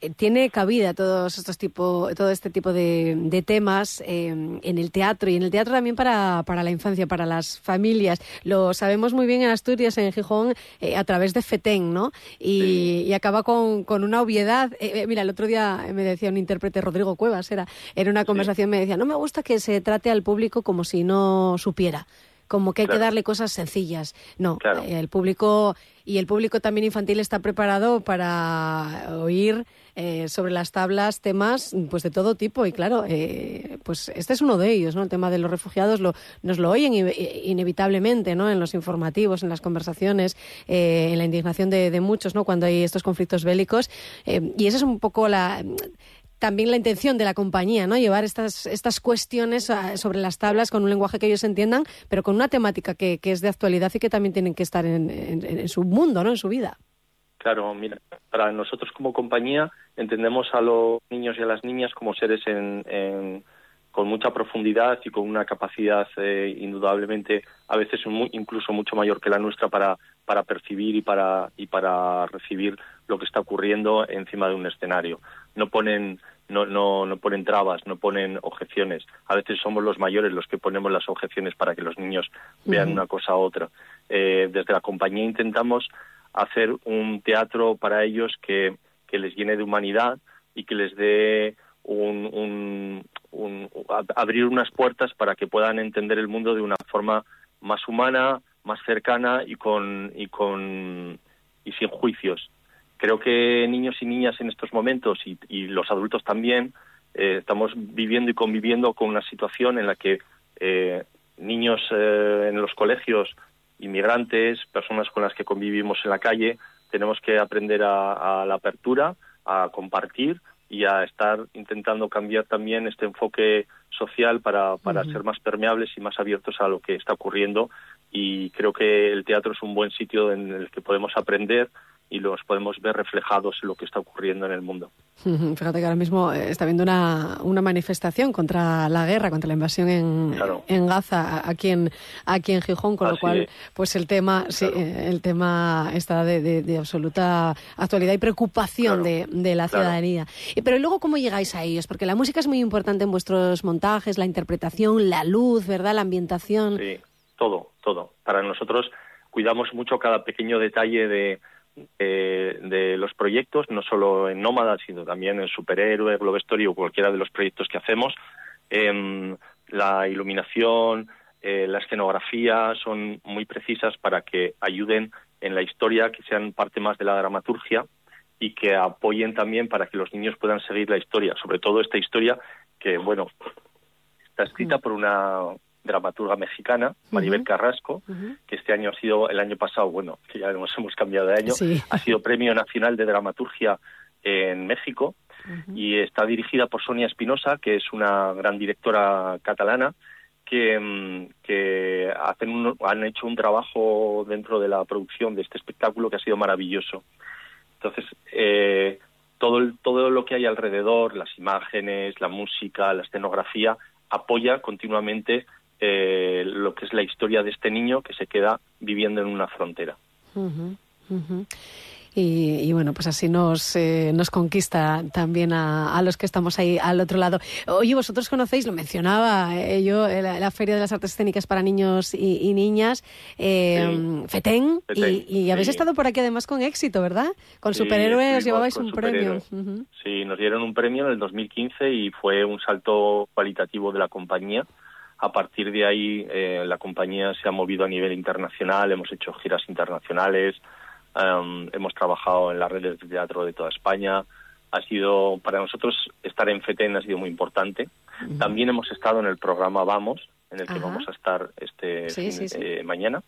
Eh, Tiene cabida todos estos tipo, todo este tipo de, de temas eh, en el teatro y en el teatro también para, para la infancia, para las familias. Lo sabemos muy bien en Asturias, en Gijón, eh, a través de FETEN, ¿no? Y, y acaba con, con una obviedad. Eh, mira, el otro día me decía un intérprete, Rodrigo Cuevas, era, en una conversación me decía, no me gusta que se trate al público como si no supiera como que hay que darle cosas sencillas. No, eh, el público y el público también infantil está preparado para oír eh, sobre las tablas temas pues de todo tipo y claro, eh, pues este es uno de ellos, ¿no? El tema de los refugiados lo, nos lo oyen inevitablemente, ¿no? En los informativos, en las conversaciones, eh, en la indignación de, de muchos, ¿no? Cuando hay estos conflictos bélicos eh, y esa es un poco la también la intención de la compañía, ¿no? Llevar estas, estas cuestiones ah, sobre las tablas con un lenguaje que ellos entiendan, pero con una temática que, que es de actualidad y que también tienen que estar en, en- su mundo, ¿no? En su vida. Claro, mira, para nosotros como compañía entendemos a los niños y a las niñas como seres en, en- con mucha profundidad y con una capacidad eh, indudablemente a veces incluso mucho mayor que la nuestra para, para percibir y para, y para recibir lo que está ocurriendo encima de un escenario. No ponen no, no, no ponen trabas, no ponen objeciones. A veces somos los mayores los que ponemos las objeciones para que los niños vean una cosa u otra. Eh, desde la compañía intentamos hacer un teatro para ellos que, que les llene de humanidad y que les dé un, un- un- ab- abrir unas puertas para que puedan entender el mundo de una forma más humana, más cercana y con y con y sin juicios. Creo que niños y niñas en estos momentos y, y los adultos también eh, estamos viviendo y conviviendo con una situación en la que eh, niños eh, en los colegios, inmigrantes, personas con las que convivimos en la calle, tenemos que aprender a, a la apertura, a compartir y a estar intentando cambiar también este enfoque social para, para ser más permeables y más abiertos a lo que está ocurriendo. Y creo que el teatro es un buen sitio en el que podemos aprender y los podemos ver reflejados en lo que está ocurriendo en el mundo. Fíjate que ahora mismo eh, está habiendo una, una manifestación contra la guerra, contra la invasión en, Claro. en Gaza, aquí en, aquí en Gijón, con lo cual, es. pues el tema, sí, eh, el tema está de, de- de absoluta actualidad y preocupación de, de la claro. ciudadanía. Pero luego, ¿cómo llegáis a ellos? Porque la música es muy importante en vuestros montajes, la interpretación, la luz, ¿verdad? La ambientación. Sí, todo, todo. Para nosotros cuidamos mucho cada pequeño detalle de, de, de los proyectos, no solo en Nómada, sino también en Superhéroe, Globe Story o cualquiera de los proyectos que hacemos. Em, la iluminación, eh, la escenografía son muy precisas para que ayuden en la historia, que sean parte más de la dramaturgia y que apoyen también para que los niños puedan seguir la historia, sobre todo esta historia que, bueno, está escrita por una dramaturga mexicana, Maribel Carrasco, que este año ha sido, el año pasado, bueno, que ya nos hemos cambiado de año, Sí. ha sido Premio Nacional de Dramaturgia en México y está dirigida por Sonia Espinosa, que es una gran directora catalana, que, mm, que hacen un- han hecho un trabajo dentro de la producción de este espectáculo que ha sido maravilloso. Entonces, eh, todo, el- todo lo que hay alrededor, las imágenes, la música, la escenografía, apoya continuamente eh, lo que es la historia de este niño que se queda viviendo en una frontera. Y, y bueno, pues así nos, eh, nos conquista también a, a los que estamos ahí al otro lado. Oye, vosotros conocéis, lo mencionaba eh, yo, eh, la, la Feria de las Artes Escénicas para Niños y, y Niñas, eh, FETEN, FETEN, y, y habéis estí por aquí además con éxito, ¿verdad? Con Sí, superhéroes llevabais con un premio. Sí, nos dieron un premio en el 2015 y fue un salto cualitativo de la compañía. A partir de ahí, eh, la compañía se ha movido a nivel internacional, hemos hecho giras internacionales, em, hemos trabajado en las redes de teatro de toda España. Ha sido, para nosotros, estar en FETEN ha sido muy importante. También hemos estado en el programa Vamos, en el que Ajá. vamos a estar este Sí, fin- sí, sí. eh, mañana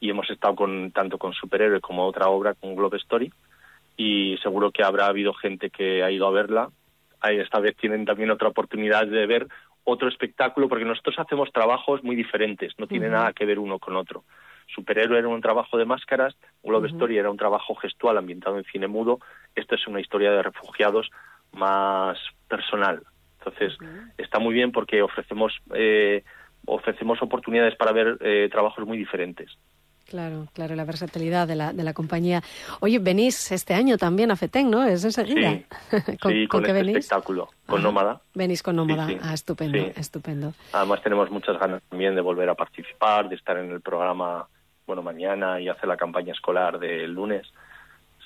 y hemos estado con tanto con Superhéroe como otra obra con Globe Story y seguro que habrá habido gente que ha ido a verla. Esta vez tienen también otra oportunidad de ver otro espectáculo porque nosotros hacemos trabajos muy diferentes, no tiene nada que ver uno con otro. Superhéroe era un trabajo de máscaras, Globe Ujú. Story era un trabajo gestual ambientado en cine mudo, esto es una historia de refugiados más personal. Entonces, está muy bien porque ofrecemos eh, ofrecemos oportunidades para ver eh, trabajos muy diferentes. Claro, claro, la versatilidad de la, de la compañía. Oye, venís este año también a FETEN, ¿no? Es enseguida. Sí, sí, con, qué este venís? espectáculo, con Ajá. Nómada. Venís con Nómada. Sí, sí. Ah, estupendo, estupendo. Además tenemos muchas ganas también de volver a participar, de estar en el programa, bueno, mañana y hacer la campaña escolar del lunes.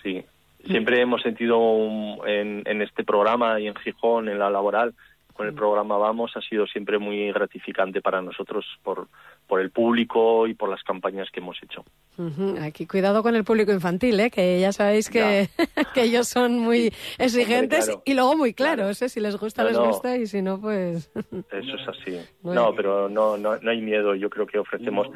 Sí, siempre hemos sentido un- en, en este programa y en Gijón, en la laboral, con el programa Vamos, ha sido siempre muy gratificante para nosotros por, por el público y por las campañas que hemos hecho. Aquí cuidado con el público infantil, ¿eh? que ya sabéis que, que ellos son muy exigentes claro. y luego muy claros. ¿eh? Si les gusta, No, les no. gusta y si no, pues... Eso es así. Bueno. No, pero no, no, no hay miedo. Yo creo que ofrecemos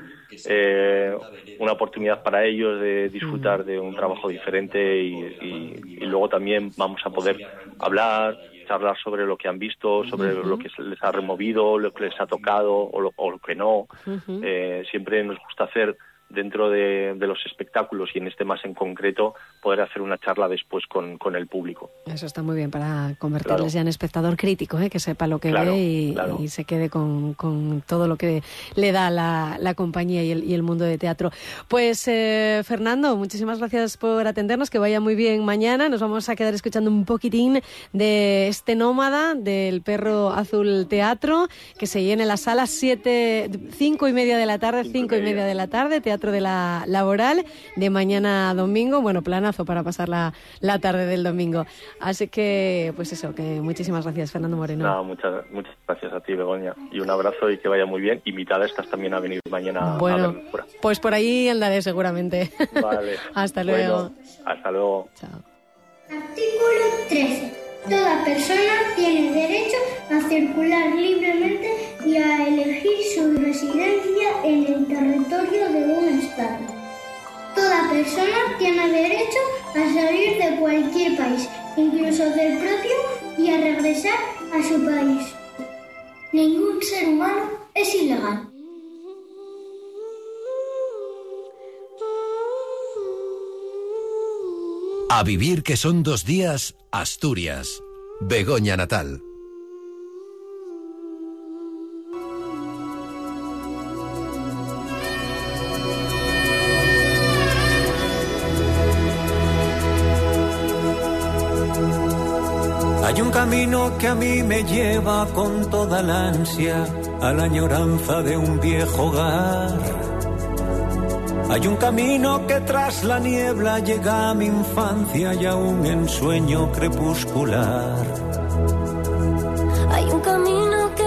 eh, una oportunidad para ellos de disfrutar de un trabajo diferente y, y- y luego también vamos a poder hablar, charlar sobre lo que han visto, sobre lo que les ha removido, lo que les ha tocado o lo, o lo que no. Eh, siempre nos gusta hacer dentro de, de, los espectáculos y en este más en concreto poder hacer una charla después con, con el público. Eso está muy bien para convertirles claro. ya en espectador crítico, ¿eh? que sepa lo que claro, ve y, claro. y, se quede con, con, todo lo que le da la, la compañía y el, y el, mundo de teatro. Pues eh, Fernando, muchísimas gracias por atendernos, que vaya muy bien mañana. Nos vamos a quedar escuchando un poquitín de este nómada del Perro Azul Teatro, que se llene la sala siete, cinco y media de la tarde, cinco, cinco y media de la tarde, teatro de la laboral de mañana a domingo. Bueno, planazo para pasar la, la, tarde del domingo. Así que, pues eso, que muchísimas gracias, Fernando Moreno. No, muchas, muchas gracias a ti, Begoña. Y un abrazo y que vaya muy bien. Invitada estás también a venir mañana bueno, a fuera. Pues por ahí andaré seguramente. Vale. hasta luego. Bueno, hasta luego. Chao. Artículo 13. Toda persona tiene derecho a circular libremente y a elegir su residencia en el territorio de un Estado. Toda persona tiene derecho a salir de cualquier país, incluso del propio, y a regresar a su país. Ningún ser humano es ilegal. A vivir que son dos días, Asturias. Begoña Natal. Hay un camino que a mí me lleva con toda la ansia a la añoranza de un viejo hogar. Hay un camino que tras la niebla llega a mi infancia y a un ensueño crepuscular. Hay un camino que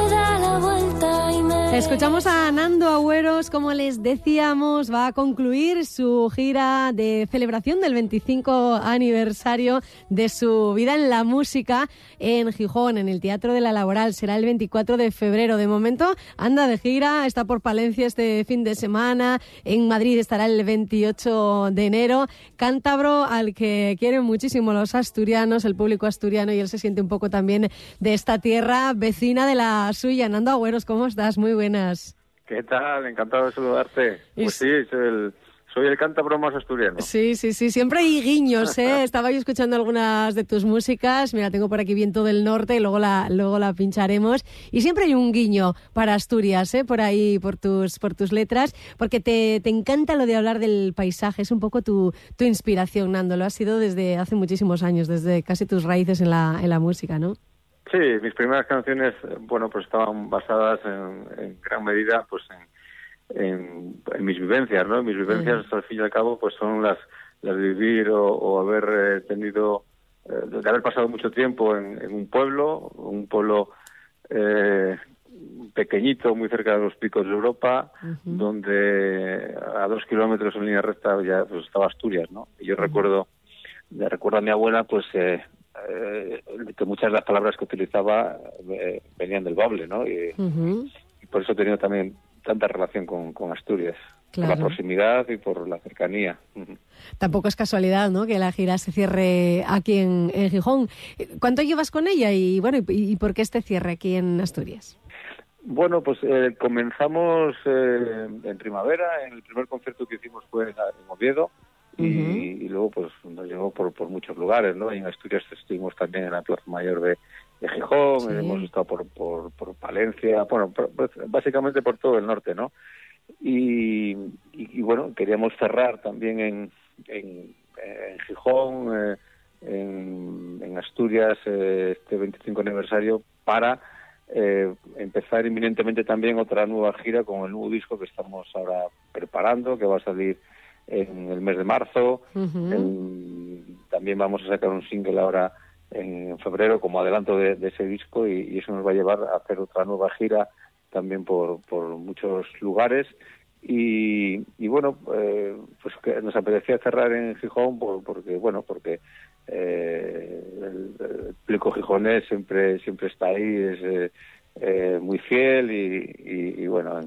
Escuchamos a Nando Agüeros, como les decíamos, va a concluir su gira de celebración del 25 aniversario de su vida en la música en Gijón, en el Teatro de la Laboral. Será el 24 de febrero. De momento anda de gira, está por Palencia este fin de semana, en Madrid estará el 28 de enero. Cántabro al que quieren muchísimo los asturianos, el público asturiano, y él se siente un poco también de esta tierra vecina de la suya. Nando Agüeros, ¿cómo estás? Muy buenas. ¿Qué tal? Encantado de saludarte. Pues sí, soy el, soy el cántabro más asturiano. Sí, sí, sí. Siempre hay guiños, ¿eh? Estaba yo escuchando algunas de tus músicas. Mira, tengo por aquí Viento del Norte y luego la, luego la pincharemos. Y siempre hay un guiño para Asturias, ¿eh? Por ahí, por tus, por tus letras. Porque te, te encanta lo de hablar del paisaje. Es un poco tu, tu inspiración, Nando. Lo ha sido desde hace muchísimos años, desde casi tus raíces en la, en la música, ¿no? Sí, mis primeras canciones, bueno, pues estaban basadas en, en gran medida, pues en, en, en, mis vivencias, ¿no? Mis vivencias, mm. al fin y al cabo, pues son las, las de vivir o, o haber eh, tenido, eh, de haber pasado mucho tiempo en, en un pueblo, un pueblo eh, pequeñito, muy cerca de los picos de Europa, uh -huh. donde a dos kilómetros en línea recta ya pues, estaba Asturias, ¿no? Y yo uh -huh. recuerdo, recuerdo a mi abuela, pues eh, que muchas de las palabras que utilizaba eh, venían del bable, ¿no? Y, uh -huh. y, por eso he tenido también tanta relación con, con Asturias. Claro. Por la proximidad y por la cercanía. Uh -huh. Tampoco es casualidad, ¿no? Que la gira se cierre aquí en, en Gijón. ¿Cuánto llevas con ella y bueno y, y, por qué este cierre aquí en Asturias? Bueno, pues eh, comenzamos eh, en primavera. El primer concierto que hicimos fue en Oviedo. Uh -huh. y, luego pues nos llevó por, por muchos lugares, ¿no? Y en Asturias estuvimos también en la Plaza Mayor de, de Gijón, sí. hemos estado por, por, por Palencia, bueno, por, básicamente por todo el norte, ¿no? Y, y, y bueno, queríamos cerrar también en, en, en Gijón, eh, en, en, Asturias, eh, este 25 aniversario para eh, empezar inminentemente también otra nueva gira con el nuevo disco que estamos ahora preparando, que va a salir en el mes de marzo. Uh -huh. en, también vamos a sacar un single ahora en febrero como adelanto de, de ese disco y, y, eso nos va a llevar a hacer otra nueva gira también por, por muchos lugares. Y, y bueno, eh, pues que nos apetecía cerrar en Gijón por, porque, bueno, porque eh, el, el, público gijonés siempre, siempre está ahí, es eh, eh muy fiel y, y bueno,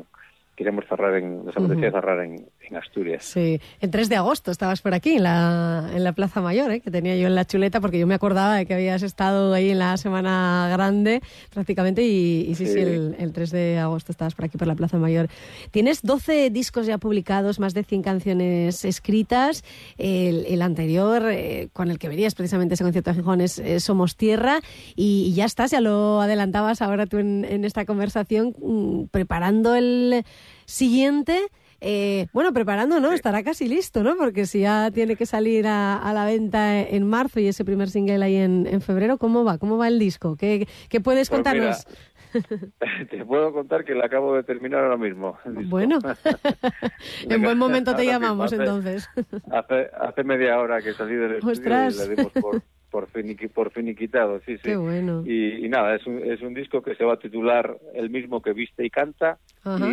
queremos cerrar en, nos apetecía uh -huh. cerrar en, en Asturias. Sí, el 3 de agosto estabas por aquí, en la, en la Plaza Mayor, ¿eh? que tenía yo en la chuleta, porque yo me acordaba de que habías estado ahí en la Semana Grande prácticamente, y, y sí, sí, Sí. el, el 3 de agosto estabas por aquí, por la Plaza Mayor. Tienes 12 discos ya publicados, más de 100 canciones escritas. El, el anterior, eh, con el que venías precisamente ese concierto de Gijón, es eh, Somos Tierra, y, y ya estás, ya lo adelantabas ahora tú en, en esta conversación, mm, preparando el siguiente. Eh, bueno, preparando, ¿no? Estará casi listo, ¿no? Porque si ya tiene que salir a, a la venta en marzo y ese primer single ahí en, en febrero, ¿cómo va? ¿Cómo va el disco? ¿Qué, qué puedes Pues mira, contarnos? Te puedo contar que la acabo de terminar ahora mismo. Bueno, en buen momento te llamamos hace- entonces. Hace, hace media hora que salí del estudio y le dimos por, por, finiqui- por finiquitado, sí, sí. Qué bueno. Y, y nada, es un, es un disco que se va a titular El mismo que viste y canta.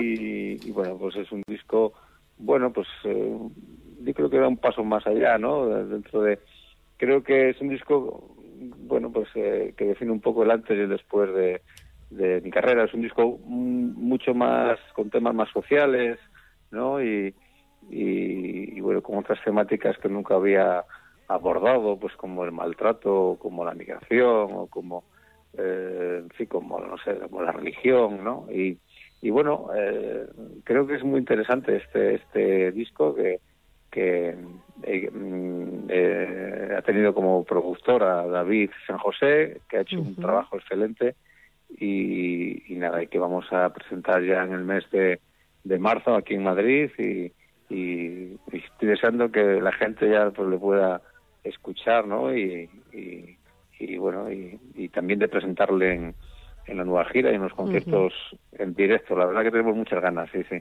Y, y bueno, pues es un disco, bueno, pues eh, yo creo que da un paso más allá, ¿no? Dentro de. Creo que es un disco, bueno, pues eh, que define un poco el antes y el después de, de mi carrera. Es un disco mucho más, con temas más sociales, ¿no? Y, y, y, bueno, con otras temáticas que nunca había abordado, pues como el maltrato, como la migración, o como, eh, en fin, como, no sé, como la religión, ¿no? Y, y bueno, eh, creo que es muy interesante este, este disco que, que eh, mm, eh, ha tenido como productor a David San José, que ha hecho un trabajo excelente. Y, y nada, y que vamos a presentar ya en el mes de, de marzo aquí en Madrid. Y, y- y estoy deseando que la gente ya pues le pueda escuchar, ¿no? Y, y, y, bueno, y, y también de presentarle en, en la nueva gira y en los conciertos en directo. La verdad que tenemos muchas ganas, sí, sí.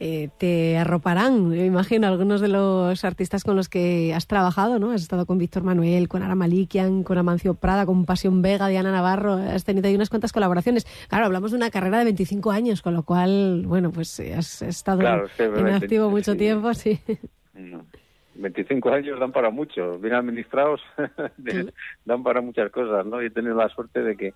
Eh, te arroparán, me imagino, algunos de los artistas con los que has trabajado, ¿no? Has estado con Víctor Manuel, con Ara Malikian, con Amancio Prada, con Pasión Vega, Diana Navarro, has tenido ahí unas cuantas colaboraciones. Claro, hablamos de una carrera de 25 años, con lo cual, bueno, pues eh, has estado Claro, en activo mucho sí. tiempo, sí. No. 25 años dan para mucho, bien administrados dan para muchas cosas, ¿no? Y he tenido la suerte de que,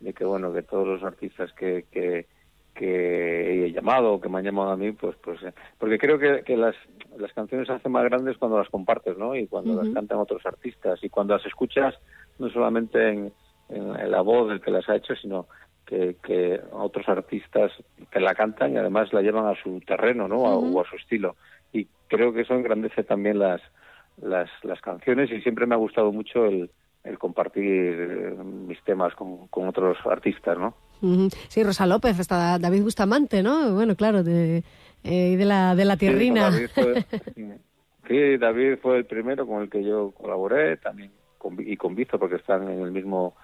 de que bueno, que todos los artistas que, que, que he llamado o que me han llamado a mí, pues, pues, eh, porque creo que, que las, las canciones se hacen más grandes cuando las compartes, ¿no? Y cuando las cantan otros artistas y cuando las escuchas no solamente en, en, en la voz del que las ha hecho, sino que, que otros artistas que la cantan y además la llevan a su terreno, ¿no? A- o a su estilo. Creo que eso engrandece también las, las, las canciones y siempre me ha gustado mucho el, el compartir eh, mis temas con, con otros artistas, ¿no? Sí, Rosa López, está David Bustamante, ¿no? Bueno, claro, de, eh, de, la, de la tierrina. Sí, David fue, sí, David fue el primero con el que yo colaboré, también con, y con Vizo, porque están en el mismo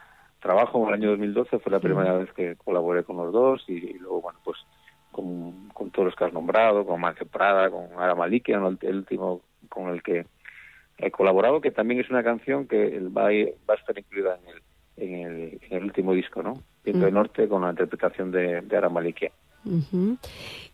trabajo. En el año 2012 fue la primera vez que colaboré con los dos y, y luego, bueno, pues con, con todos los que has nombrado, con Marque Prada, con Ara Malikian, el, último con el que he colaborado, que también es una canción que va a, va a estar incluida en el, en el, en el último disco, ¿no? Viento del Mm. Norte con la interpretación de, de Ara Malikian. Ujú.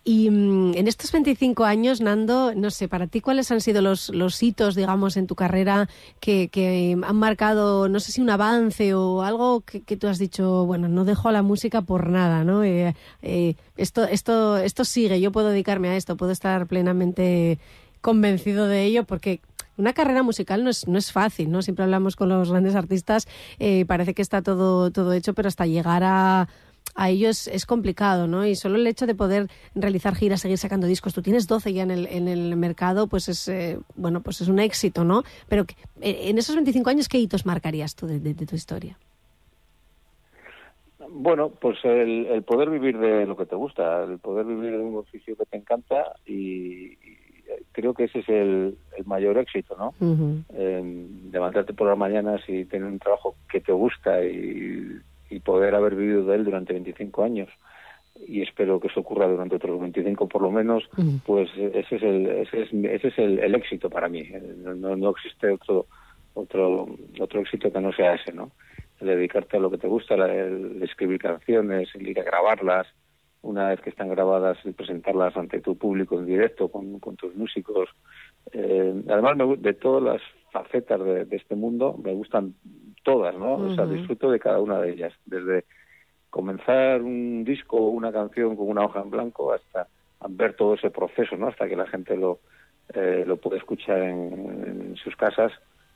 Y mm, en estos 25 años, Nando, no sé, para ti, ¿cuáles han sido los, los hitos, digamos, en tu carrera que, que han marcado, no sé si un avance o algo que, que tú has dicho, bueno, no dejo la música por nada, ¿no? Eh, eh, esto, esto, esto sigue, yo puedo dedicarme a esto, puedo estar plenamente convencido de ello porque una carrera musical no es, no es fácil, ¿no? Siempre hablamos con los grandes artistas, eh, parece que está todo, todo hecho, pero hasta llegar a, a ellos es complicado, ¿no? Y solo el hecho de poder realizar giras, seguir sacando discos, tú tienes 12 ya en el, en el mercado, pues es, eh, bueno, pues es un éxito, ¿no? Pero eh, en esos 25 años, ¿qué hitos marcarías tú de, de- de tu historia? Bueno, pues el, el poder vivir de lo que te gusta, el poder vivir de un oficio que te encanta y, y creo que ese es el, el mayor éxito, ¿no? Eh, levantarte por las mañanas y tener un trabajo que te gusta y, y poder haber vivido de él durante 25 años y espero que eso ocurra durante otros 25 por lo menos, pues ese es el, ese es, ese es el, el éxito para mí. No, no, existe otro, otro, otro éxito que no sea ese, ¿no? El dedicarte a lo que te gusta, el escribir canciones, el ir a grabarlas, una vez que están grabadas, el presentarlas ante tu público en directo, con, con tus músicos. Eh, además, me de todas las facetas de, de este mundo, me gustan todas, ¿no? O sea, disfruto de cada una de ellas, desde comenzar un disco o una canción con una hoja en blanco hasta ver todo ese proceso, ¿no? Hasta que la gente lo, eh, lo puede escuchar en, en sus casas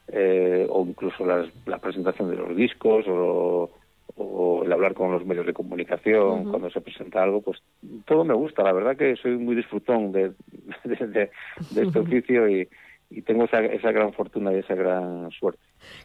eh, o incluso las- la presentación de los discos o, o el hablar con los medios de comunicación cuando se presenta algo, pues todo me gusta. La verdad que soy muy disfrutón de, de, de- de este oficio y, y tengo esa, esa gran fortuna y esa gran suerte.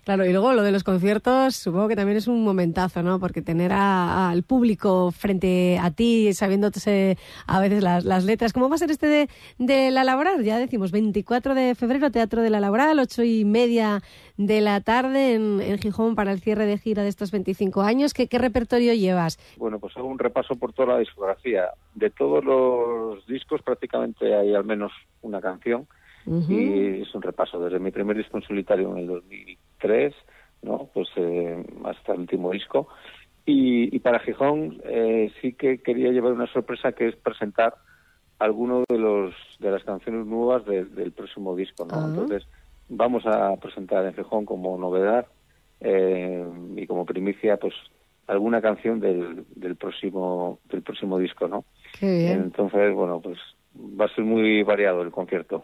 Claro, y luego lo de los conciertos, supongo que también es un momentazo, ¿no? Porque tener a- al público frente a ti, sabiéndose a veces las, las letras. ¿Cómo va a ser este de, de La Laboral? Ya decimos, 24 de febrero, Teatro de La Laboral, ocho y media de la tarde en, en Gijón para el cierre de gira de estos 25 años. ¿Qué, qué repertorio llevas? Bueno, pues hago un repaso por toda la discografía. De todos los discos prácticamente hay al menos una canción y es un repaso desde mi primer disco en solitario en el 2003, ¿no? Pues eh, hasta el último disco. Y, y para Gijón eh, sí que quería llevar una sorpresa que es presentar alguno de los de las canciones nuevas de- del próximo disco, ¿no? Ah. Entonces vamos a presentar en Gijón como novedad eh, y como primicia, pues alguna canción del, del próximo del próximo disco, ¿no? Qué bien. Entonces, bueno, pues va a ser muy variado el concierto.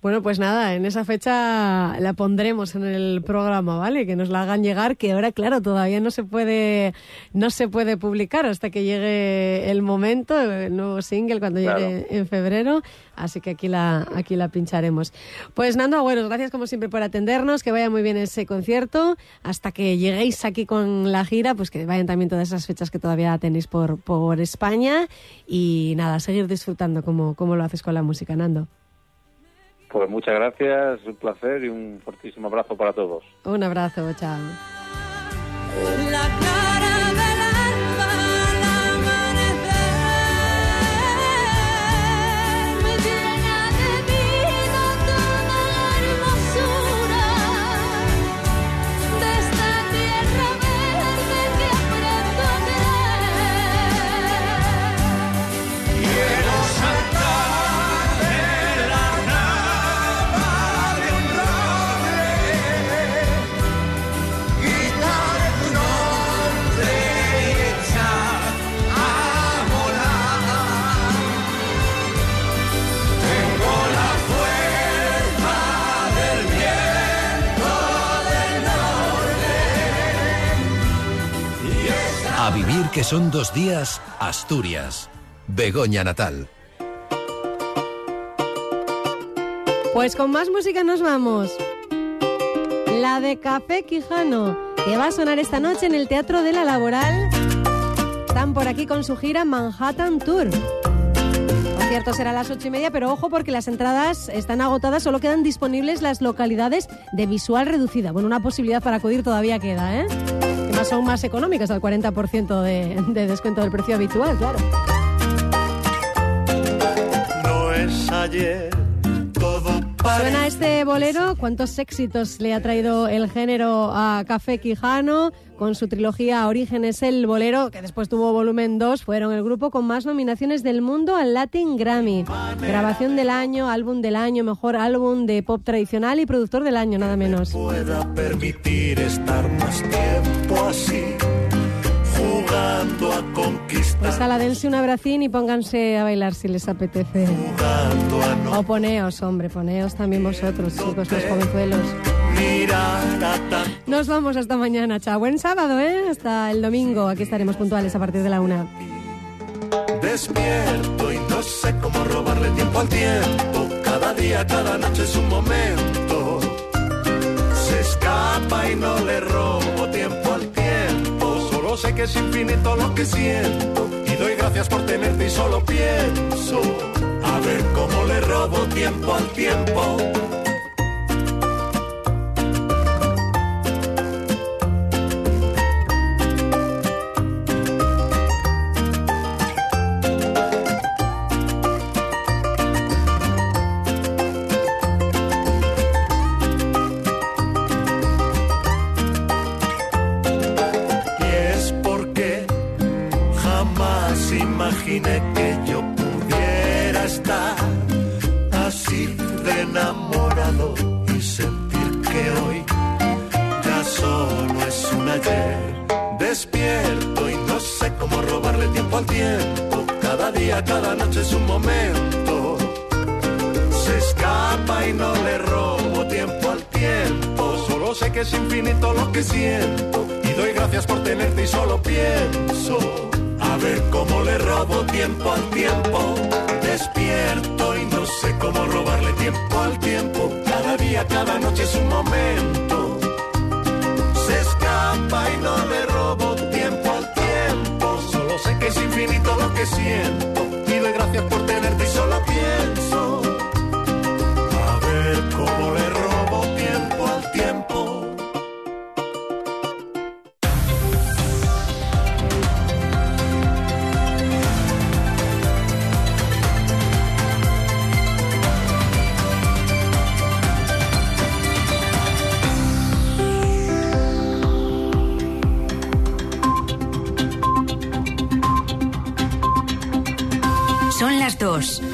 Bueno, pues nada, en esa fecha la pondremos en el programa, ¿vale? Que nos la hagan llegar, que ahora, claro, todavía no se puede, no se puede publicar hasta que llegue el momento, el nuevo single cuando Claro. llegue en febrero. Así que aquí la, aquí la pincharemos. Pues Nando Agüeros, gracias como siempre por atendernos, que vaya muy bien ese concierto. Hasta que lleguéis aquí con la gira, pues que vayan también todas esas fechas que todavía tenéis por, por España. Y nada, seguir disfrutando como, como lo haces con la música, Nando. Pues muchas gracias, un placer y un fortísimo abrazo para todos. Un abrazo, chao. Vivir que son dos días, Asturias. Begoña Natal. Pues con más música nos vamos. La de Café Quijano, que va a sonar esta noche en el Teatro de la Laboral. Están por aquí con su gira Manhattan Tour. El concierto será a las ocho y media, pero ojo porque las entradas están agotadas, solo quedan disponibles las localidades de visual reducida. Bueno, una posibilidad para acudir todavía queda, ¿eh? Son más económicas, al 40% de, de descuento del precio habitual, claro. No es ayer, Suena este bolero, cuántos éxitos le ha traído el género a Café Quijano con su trilogía Orígenes el Bolero, que después tuvo volumen 2, fueron el grupo con más nominaciones del mundo al Latin Grammy. Grabación del año, álbum del año, mejor álbum de pop tradicional y productor del año, nada menos. pueda permitir estar más tiempo así, jugando a conquistar, Pues a la dense un abracín y pónganse a bailar si les apetece. O poneos, hombre, poneos también vosotros, chicos, los jovenzuelos. Nos vamos hasta mañana, chao. Buen sábado, ¿eh? Hasta el domingo. Aquí estaremos puntuales a partir de la una. despierto y no sé cómo robarle tiempo al tiempo. Cada día, cada noche es un momento. Se escapa y no le robo. Sé que es infinito lo que siento. Y doy gracias por tenerte y solo pienso. A ver cómo le robo tiempo al tiempo.